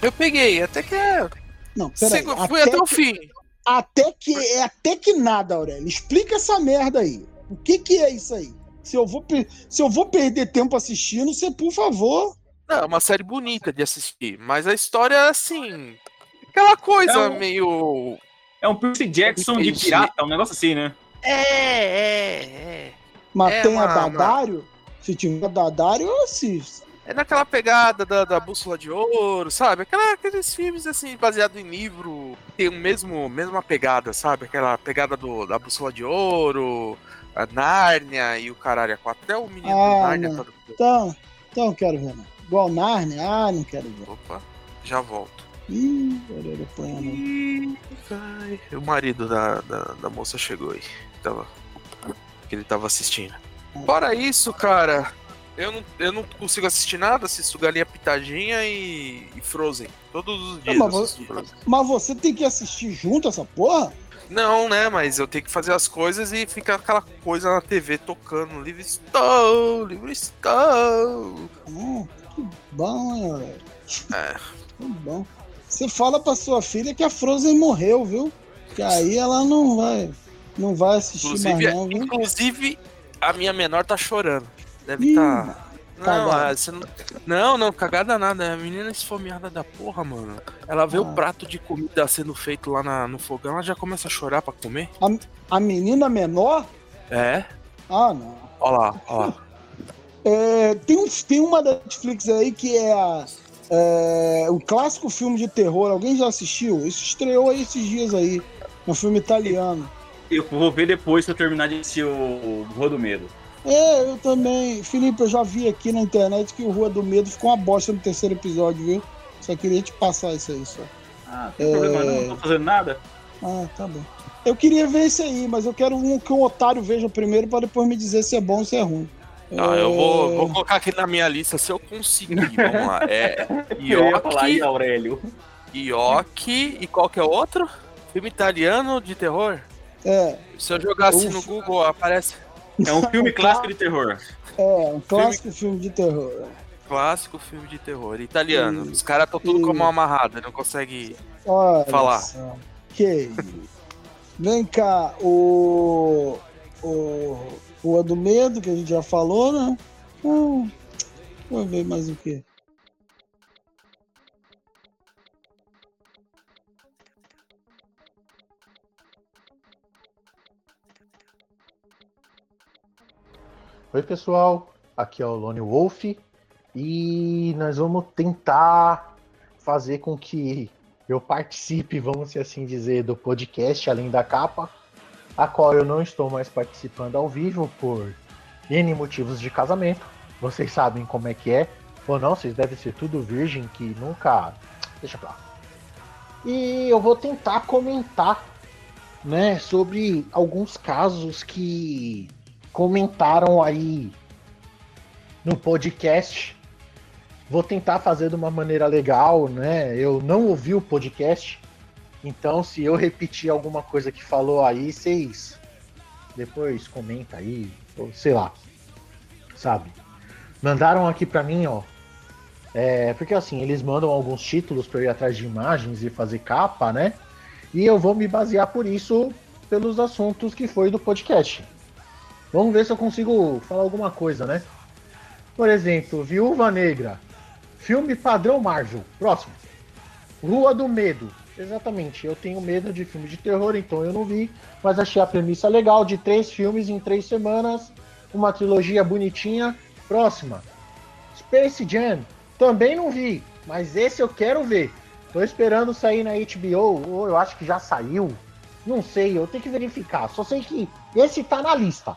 Eu peguei, até que é. Não, peraí. Segu- Fui até o que, fim. até que é até que nada, Aurélio. Explica essa merda aí. O que que é isso aí? Se eu vou, per- se eu vou perder tempo assistindo, você, por favor. Não, é uma série bonita de assistir, mas a história é assim. Aquela coisa É um- meio. É um Percy Jackson de pirata, um negócio assim, né? É, é, é. Mas É tem a uma- Dadário? Se tiver Dadário, eu assisto. É naquela pegada da, da bússola de ouro, sabe? Aquela, aqueles filmes assim, baseado em livro, tem o mesmo mesma pegada, sabe? Aquela pegada do, da bússola de ouro, a Nárnia e o caralho. Até o menino Ah, do Nárnia tá do... Então, então eu quero ver, não. Igual Narnia? Ah, não quero ver. Opa, já volto. Ih, Aurélio apanhando. Ih, vai. O marido da, da, da moça chegou aí. Tava, que ele tava assistindo. Fora isso, cara, eu não, eu não consigo assistir nada, assisto Galinha Pitadinha e, e Frozen. Todos os dias mas você-. Mas você tem que assistir junto essa porra? Não, né, mas eu tenho que fazer as coisas e fica aquela coisa na TV tocando. Livre estou, livre estou. Hum, que bom, hein, Aurélio? É. Que bom. Você fala pra sua filha que a Frozen morreu, viu? Que aí ela não vai, não vai assistir Inclusive, mais não, viu? inclusive, a minha menor tá chorando. Deve estar. Não, ah, você não, não, não, cagada nada. A menina esfomeada da porra, mano. Ela vê Ah. o prato de comida sendo feito lá na- no fogão, ela já começa a chorar pra comer. A menina menor? É? Ah, não. Ó lá, ó lá. É, tem, um, tem uma da Netflix aí que é, a, é o clássico filme de terror. Alguém já assistiu? Isso estreou aí esses dias aí. É um filme italiano. Eu vou ver depois que eu terminar de assistir o Rua do Medo. É, eu também. Felipe, eu já vi aqui na internet que o Rua do Medo ficou uma bosta no terceiro episódio, viu? Só queria te passar isso aí só. Ah, não tem problema não, não tô fazendo nada. Ah, tá bom. Eu queria ver isso aí, mas eu quero um que o otário veja primeiro pra depois me dizer se é bom ou se é ruim. Não, eu vou, vou colocar aqui na minha lista se eu conseguir. Vamos lá. É aí, Ioki, Aurélio. Ioki e qual que é o outro? Filme italiano de terror? É, Se eu jogar assim no Google, aparece É um filme clássico de terror. é, um clássico filme de terror. clássico filme de terror italiano. Hum. Os caras estão tudo Hum. com a mão amarrada, não consegue. Olha Falar. só. Que. Vem cá, o. O. Rua do Medo, que a gente já falou, né? Então, vou ver mais o quê? Oi, pessoal. Aqui é o Lone Wolf e nós vamos tentar fazer com que eu participe, vamos assim dizer, do podcast Além da Capa, a qual eu não estou mais participando ao vivo por N motivos de casamento. Vocês sabem como é que é, ou não, vocês devem ser tudo virgem que nunca. Deixa pra lá. E eu vou tentar comentar né, sobre alguns casos que comentaram aí no podcast. Vou tentar fazer de uma maneira legal, né? Eu não ouvi o podcast, então se eu repetir alguma coisa que falou aí, vocês depois comenta aí, ou sei lá, sabe? Mandaram aqui para mim, ó. É, porque assim, eles mandam alguns títulos para eu ir atrás de imagens e fazer capa, né? E eu vou me basear por isso pelos assuntos que foi do podcast. Vamos ver se eu consigo falar alguma coisa, né? Por exemplo, Viúva Negra. Filme padrão Marvel. Próximo. Rua do Medo. Exatamente. Eu tenho medo de filme de terror, então eu não vi. Mas achei a premissa legal de três filmes em três semanas. Uma trilogia bonitinha. Próxima. Space Jam. Também não vi. Mas esse eu quero ver. Tô esperando sair na HBO. Ou eu acho que já saiu. Não sei, eu tenho que verificar. Só sei que esse tá na lista.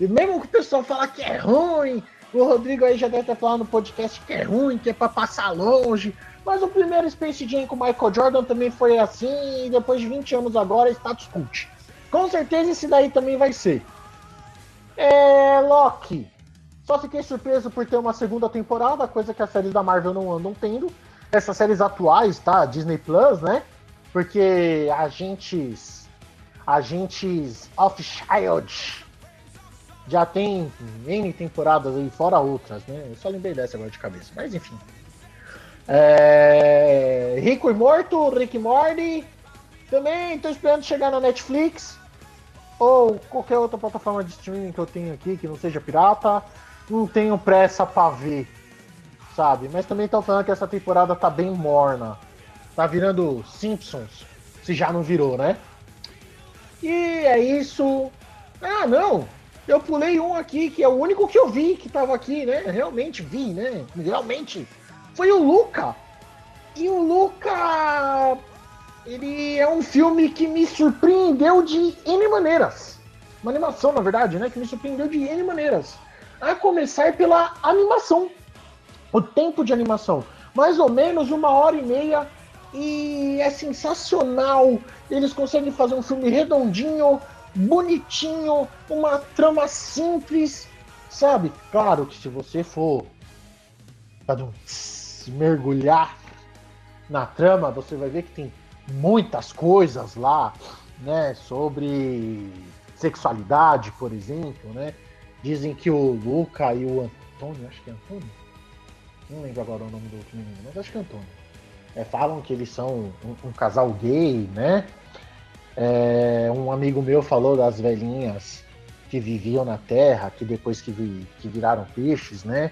E mesmo que o pessoal fala que é ruim, o Rodrigo aí já deve ter falado no podcast que é ruim, que é pra passar longe. Mas o primeiro Space Jam com Michael Jordan também foi assim, e depois de 20 anos agora, status cult. Com certeza esse daí também vai ser. É. Loki. Só fiquei surpreso por ter uma segunda temporada, coisa que as séries da Marvel não andam tendo. Essas séries atuais, tá? Disney Plus, né? Porque agentes. Agentes of Shield já tem N temporadas aí, fora outras, né? Eu só lembrei dessa agora de cabeça, mas enfim. É... Rico e Morto, Rick e Morty. Também tô esperando chegar na Netflix. Ou qualquer outra plataforma de streaming que eu tenho aqui, que não seja pirata. Não tenho pressa pra ver, sabe? Mas também tô falando que essa temporada tá bem morna. Tá virando Simpsons, se já não virou, né? E é isso. Ah, não! Eu pulei um aqui, que é o único que eu vi que tava aqui, né? Realmente vi, né? Realmente. Foi o Luca. E o Luca. Ele é um filme que me surpreendeu de N maneiras. Uma animação, na verdade, né? Que me surpreendeu de N maneiras. A começar pela animação. O tempo de animação. Mais ou menos uma hora e meia. E é sensacional. Eles conseguem fazer um filme redondinho, bonitinho, uma trama simples, sabe? Claro que se você for mergulhar na trama, você vai ver que tem muitas coisas lá, né, sobre sexualidade, por exemplo, né? Dizem que o Luca e o Antônio, acho que é Antônio, não lembro agora o nome do outro menino, mas acho que é Antônio. É, falam que eles são um, um casal gay, né? É, um amigo meu falou das velhinhas que viviam na Terra, que depois que, vi, que viraram peixes, né?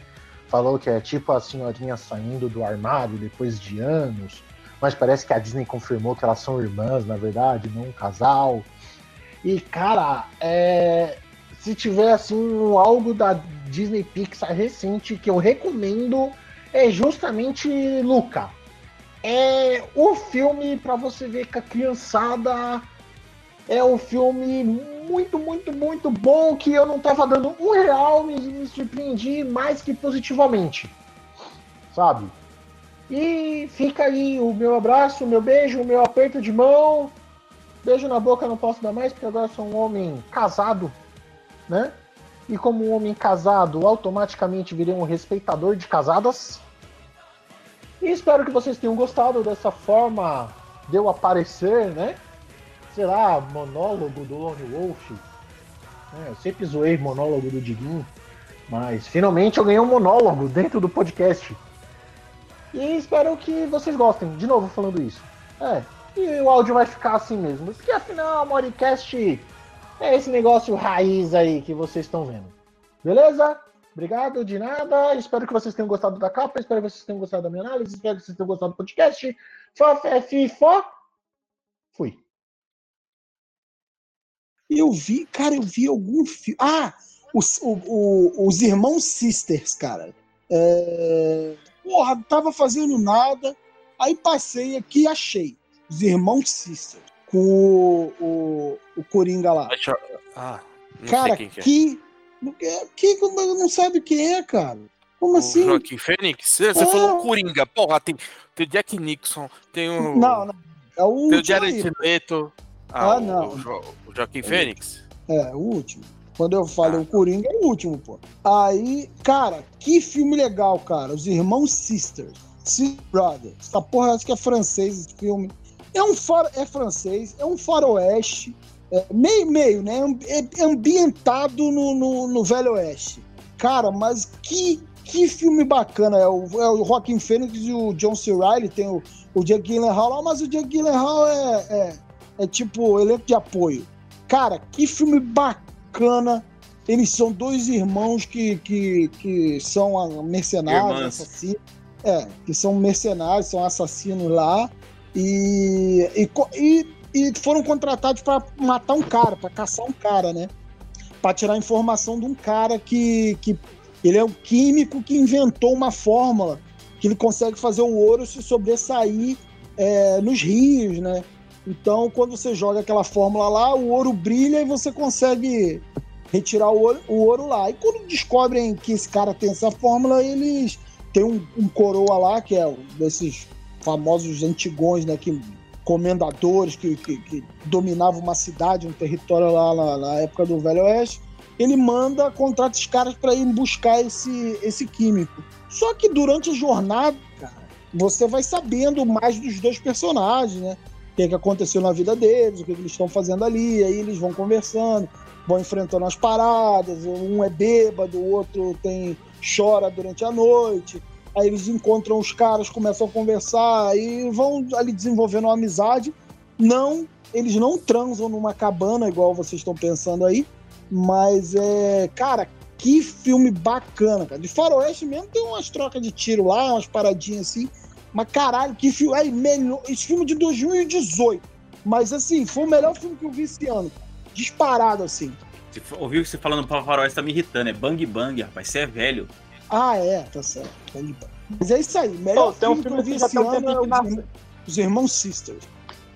Falou que é tipo a senhorinha saindo do armário depois de anos, mas parece que a Disney confirmou que elas são irmãs, na verdade, não um casal. E, cara, é, se tiver assim um algo da Disney Pixar recente que eu recomendo é justamente Luca. É o filme para você ver com a criançada é um filme muito, muito, muito bom que eu não tava dando um real e me surpreendi mais que positivamente. Sabe? E fica aí o meu abraço, o meu beijo, o meu aperto de mão. Beijo na boca não posso dar mais, porque agora sou um homem casado, né? E como um homem casado, automaticamente virei um respeitador de casadas. E espero que vocês tenham gostado dessa forma de eu aparecer, né? sei lá, monólogo do Lone Wolf. É, eu sempre zoei monólogo do Diguinho, mas finalmente eu ganhei um monólogo dentro do podcast. E espero que vocês gostem, de novo falando isso. É, E o áudio vai ficar assim mesmo. Porque afinal, Modcast é esse negócio raiz aí que vocês estão vendo. Beleza? Obrigado, de nada. Espero que vocês tenham gostado da capa. Espero que vocês tenham gostado da minha análise. Espero que vocês tenham gostado do podcast. Fó, fé, fi, fó. Fui. Eu vi, cara, eu vi algum filme. Ah, os, o- o- os Irmãos Sisters, cara. É... Porra, tava fazendo nada. Aí passei aqui e achei. Os Irmãos Sisters. Com o, o, o Coringa lá. Ah, não Cara, sei quem que é. que. Que que não sabe quem é, cara? Como O assim? Joaquim Fênix? Você É. falou Coringa. Porra, tem, tem o Jack Nixon, tem o. Não, não. É o Tem o Jared. Leto. Ah, o- não. O, Jo- o Joaquim Fênix. É, o último. Quando eu Ah. falei o Coringa, é o último, pô. Aí, cara, que filme legal, cara. Os Irmãos Sisters. Sister Brothers. Essa porra, acho que é francês esse filme. É um é francês, é um faroeste. É, meio, meio, né? É ambientado no, no, no Velho Oeste. Cara, mas que, que filme bacana. É o, é o Joaquin Phoenix e o John C. Reilly. Tem o, o Jake Gyllenhaal lá, mas o Jake Gyllenhaal é, é, é tipo elenco de apoio. Cara, que filme bacana. Eles são dois irmãos que, que, que são mercenários, Irmãs. assassinos. É, que são mercenários, são assassinos lá. E, e, e, e foram contratados para matar um cara, para caçar um cara, né? Para tirar informação de um cara que, que ele é um químico que inventou uma fórmula que ele consegue fazer o ouro se sobressair é, nos rios, né? Então, quando você joga aquela fórmula lá, o ouro brilha e você consegue retirar o ouro, o ouro lá. E quando descobrem que esse cara tem essa fórmula, eles têm um, um coroa lá, que é um desses famosos antigões, né? Que, comendadores que, que, que dominavam uma cidade, um território lá na, época do Velho Oeste. Ele manda, contrata os caras para ir buscar esse, esse químico. Só que durante a jornada, cara, você vai sabendo mais dos dois personagens, né? O que, que aconteceu na vida deles, o que, que eles estão fazendo ali, aí eles vão conversando, vão enfrentando as paradas, um é bêbado, o outro tem chora durante a noite, aí eles encontram os caras, começam a conversar e vão ali desenvolvendo uma amizade. Não, eles não transam numa cabana igual vocês estão pensando aí, mas é, cara, que filme bacana, cara. De faroeste mesmo tem umas trocas de tiro lá, umas paradinhas assim. Mas caralho, que filme. Aí, melhor, esse filme de 2018. Mas assim, foi o melhor filme que eu vi esse ano. Disparado, assim. Você ouviu você falando pra faroeste tá me irritando. É bang bang, rapaz. Você é velho. Ah, é, tá certo. Mas é isso aí. Melhor Pô, tem um filme que filme eu vi que esse ano é que os. Irmãos- os Irmãos Sisters.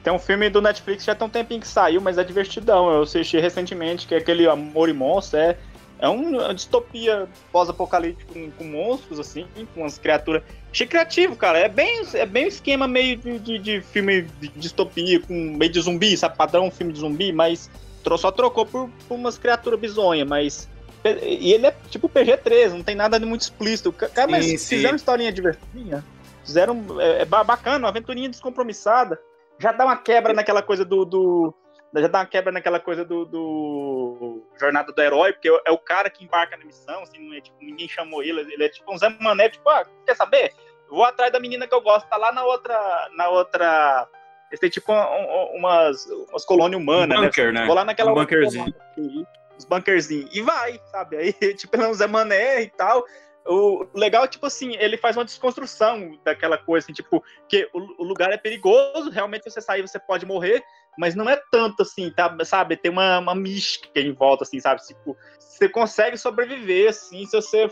Tem um filme do Netflix já tem um tempinho que saiu, mas é divertidão. Eu assisti recentemente, que é aquele Amor e Monstro. É, é uma distopia pós-apocalíptica com, com monstros, assim, com umas criaturas. Achei criativo, cara. É bem, é bem um esquema meio de, de, de filme de distopia, com meio de zumbi, sabe? Padrão filme de zumbi, mas só trocou por, por umas criaturas bizonhas, mas. E ele é tipo PG-13, não tem nada de muito explícito. Cara, mas Sim, sim. fizeram uma historinha divertidinha. Fizeram. É, é ba- bacana, uma aventurinha descompromissada. Já dá uma quebra naquela coisa do. do- já dá uma quebra naquela coisa do, do Jornada do Herói, porque é o cara que embarca na missão, assim, não é, tipo, ninguém chamou ele, ele é tipo um Zé Mané, tipo, ah, quer saber? Vou atrás da menina que eu gosto, tá lá na outra. Na outra. Eles têm tipo um- um- umas, umas colônias humanas, Um bunker, né? Vou lá naquela Um outra bunkerzinho. colônia, Os bunkerzinhos. E vai, sabe? Aí, tipo, é um Zé Mané e tal. O legal é, tipo assim, ele faz uma desconstrução daquela coisa, assim, tipo, que o, o lugar é perigoso, realmente você sair, você pode morrer, mas não é tanto assim, tá, sabe? Tem uma, uma mística em volta, assim, sabe? Tipo, você consegue sobreviver, assim, se você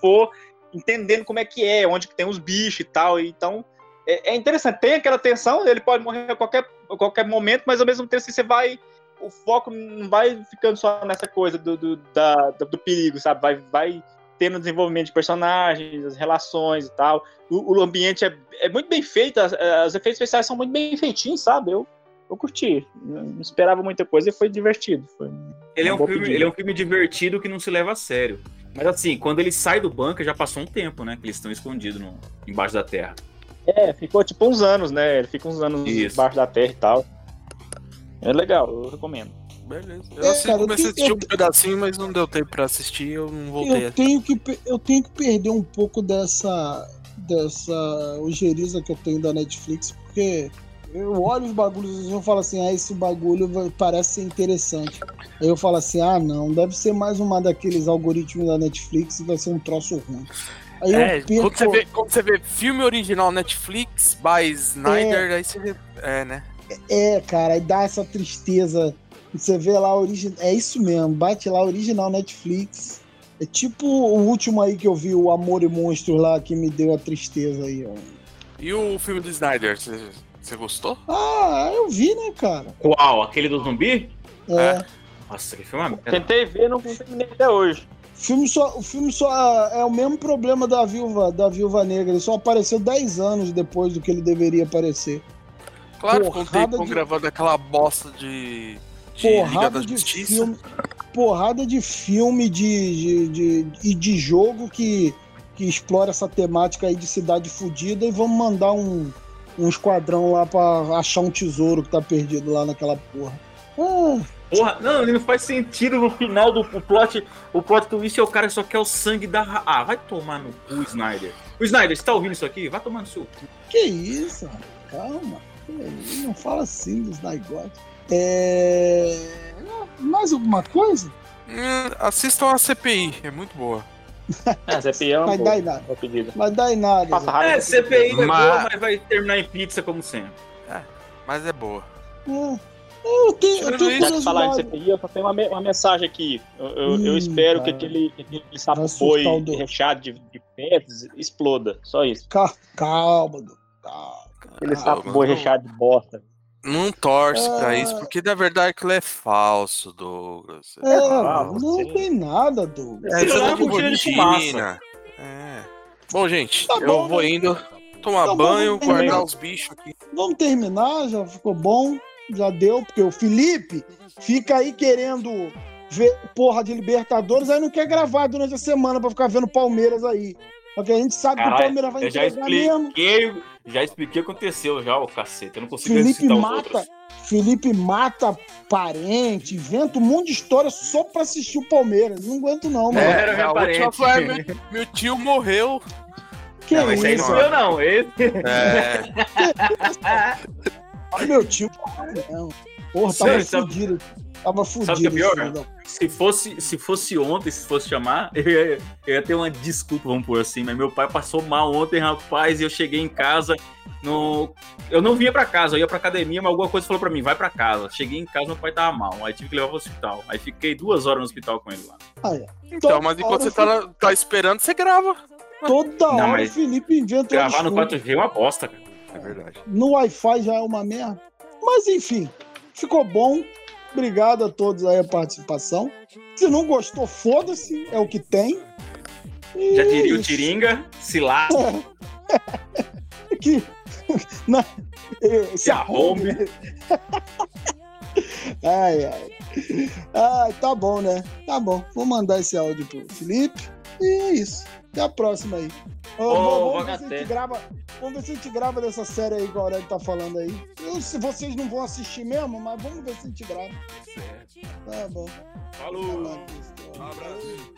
for entendendo como é que é, onde que tem os bichos e tal. Então, é, é interessante. Tem aquela tensão, ele pode morrer a qualquer, a qualquer momento, mas ao mesmo tempo assim, você vai. O foco não vai ficando só nessa coisa do, do, da, do, perigo, sabe? Vai, vai tendo desenvolvimento de personagens, as relações e tal. O, o ambiente é, é muito bem feito, as, as efeitos especiais são muito bem feitinhos, sabe? Eu, eu curti. Não esperava muita coisa e foi divertido. Foi Ele é, um filme, pedida. ele é um filme divertido que não se leva a sério. Mas assim, quando ele sai do bunker, já passou um tempo, né? Que eles estão escondidos no- embaixo da terra. É, ficou tipo uns anos, né? Ele fica uns anos Isso. debaixo da terra e tal. É legal, eu recomendo. Beleza. É, Eu assisti- cara, eu comecei a tenho- assistir um pedacinho, mas não deu tempo pra assistir, eu não voltei. Eu tenho, que, eu tenho que perder um pouco dessa, dessa ojeriza que eu tenho da Netflix, porque Eu olho os bagulhos e eu falo assim, ah, esse bagulho parece ser interessante. Aí eu falo assim, ah, não, deve ser mais uma daqueles algoritmos da Netflix e vai ser um troço ruim. Aí É, eu perco... quando, você vê, quando você vê filme original Netflix by Snyder, aí você vê. É, né? É, cara, aí dá essa tristeza. Você vê lá, origi... é isso mesmo, bate lá, original Netflix. É tipo o último aí que eu vi, o Amor e Monstros lá, que me deu a tristeza aí, ó. E o filme do Snyder, você, gostou? Ah, eu vi, né, cara? Qual? Aquele do zumbi? É. Nossa, que filme é. Tentei ver, não terminei até hoje. O filme só, o filme só é o mesmo problema da viúva, da viúva negra. Ele só apareceu 10 anos depois do que ele deveria aparecer. Claro, ficou um Porrada tempão de- gravando aquela bosta de. de Liga da Porrada de Justiça. filme. Porrada de filme de, de, de- e de jogo que, que explora essa temática aí de cidade fudida e vamos mandar um, um esquadrão lá pra achar um tesouro que tá perdido lá naquela porra. Ah, Porra, não, ele não faz sentido no final do o plot. O plot twist é o cara que só quer o sangue da. ra- Ah, vai tomar no cu, Snyder. O Snyder, você tá ouvindo isso aqui? Vai tomar no seu cu. que isso, mano? calma. Não fala assim dos negócios. É... Mais alguma coisa? Hum, assistam a CPI, é muito boa. É, CPI é uma Vai boa, dar em nada. boa pedida. Vai dar em nada. Passa raiva. É, CPI é Mas- boa, mas vai terminar em pizza como sempre. Mas é boa. É. Eu tenho, eu tenho que falar de curiosidade. CPI, eu só tenho uma, uma mensagem aqui. Eu, eu- eu Ih, espero cara. que aquele, que aquele sapo doido. recheado de, de exploda. Só isso. Ca- Calma, Du, calma. Aquele Ah, sapo recheado de bosta. Não torce pra Ah. isso, porque na verdade aquilo é falso, Douglas. É, Ah, não você- tem nada, Douglas. É, de fumaça. botina. É. Bom, gente, Tá eu bom, vou né? indo tomar Tá bom, banho, terminar. guardar os bichos aqui. Vamos terminar, já ficou bom, já deu, porque o Felipe fica aí querendo ver porra de Libertadores, aí não quer gravar durante a semana pra ficar vendo Palmeiras aí. Porque a gente sabe que o Caralho, Palmeiras vai entregar mesmo. Já expliquei o que aconteceu já, o cacete. Eu não consigo Felipe mata, outros. Felipe mata parente, inventa um monte de história só pra assistir o Palmeiras. Não aguento não, mano. É, era meu a última parente. foi meu, meu tio morreu. que Não, esse aí não isso? sou eu, não. Esse... É, Ai, meu tio. Não. Porra, tava Sabe- sabe- fudido. Tava fudido. Sabe o que é pior? Se fosse, se fosse ontem, se fosse chamar, eu ia, eu ia ter uma desculpa, vamos por assim. Mas meu pai passou mal ontem, rapaz, e eu cheguei em casa. No... Eu não vinha pra casa, eu ia pra academia, mas alguma coisa falou pra mim, vai pra casa. Cheguei em casa, meu pai tava mal. Aí tive que levar pro hospital. Aí fiquei duas horas no hospital com ele lá. Ah, é. então, Toda mas enquanto você tá, tá esperando, você grava. Toda Não, hora o Felipe inventa Gravar no desculpa. 4G é uma bosta, cara. É verdade. No Wi-Fi já é uma merda. Mas enfim, ficou bom. Obrigado a todos aí a participação. Se não gostou, foda-se, é o que tem. E Já diria é o. Tiringa, se lá. Que... Na... eh, Se Se arrombe. arrombe. Ai, ai. Ai, tá bom, né? Tá bom. Vou mandar esse áudio pro Felipe. E é isso. Até a próxima aí. Ô, oh, vamos, ver se a gente grava, vamos ver se a gente grava dessa série aí que o Aurélio tá falando aí. Eu, se vocês não vão assistir mesmo, mas vamos ver se a gente grava. Certo. Tá bom. Falou. Um abraço.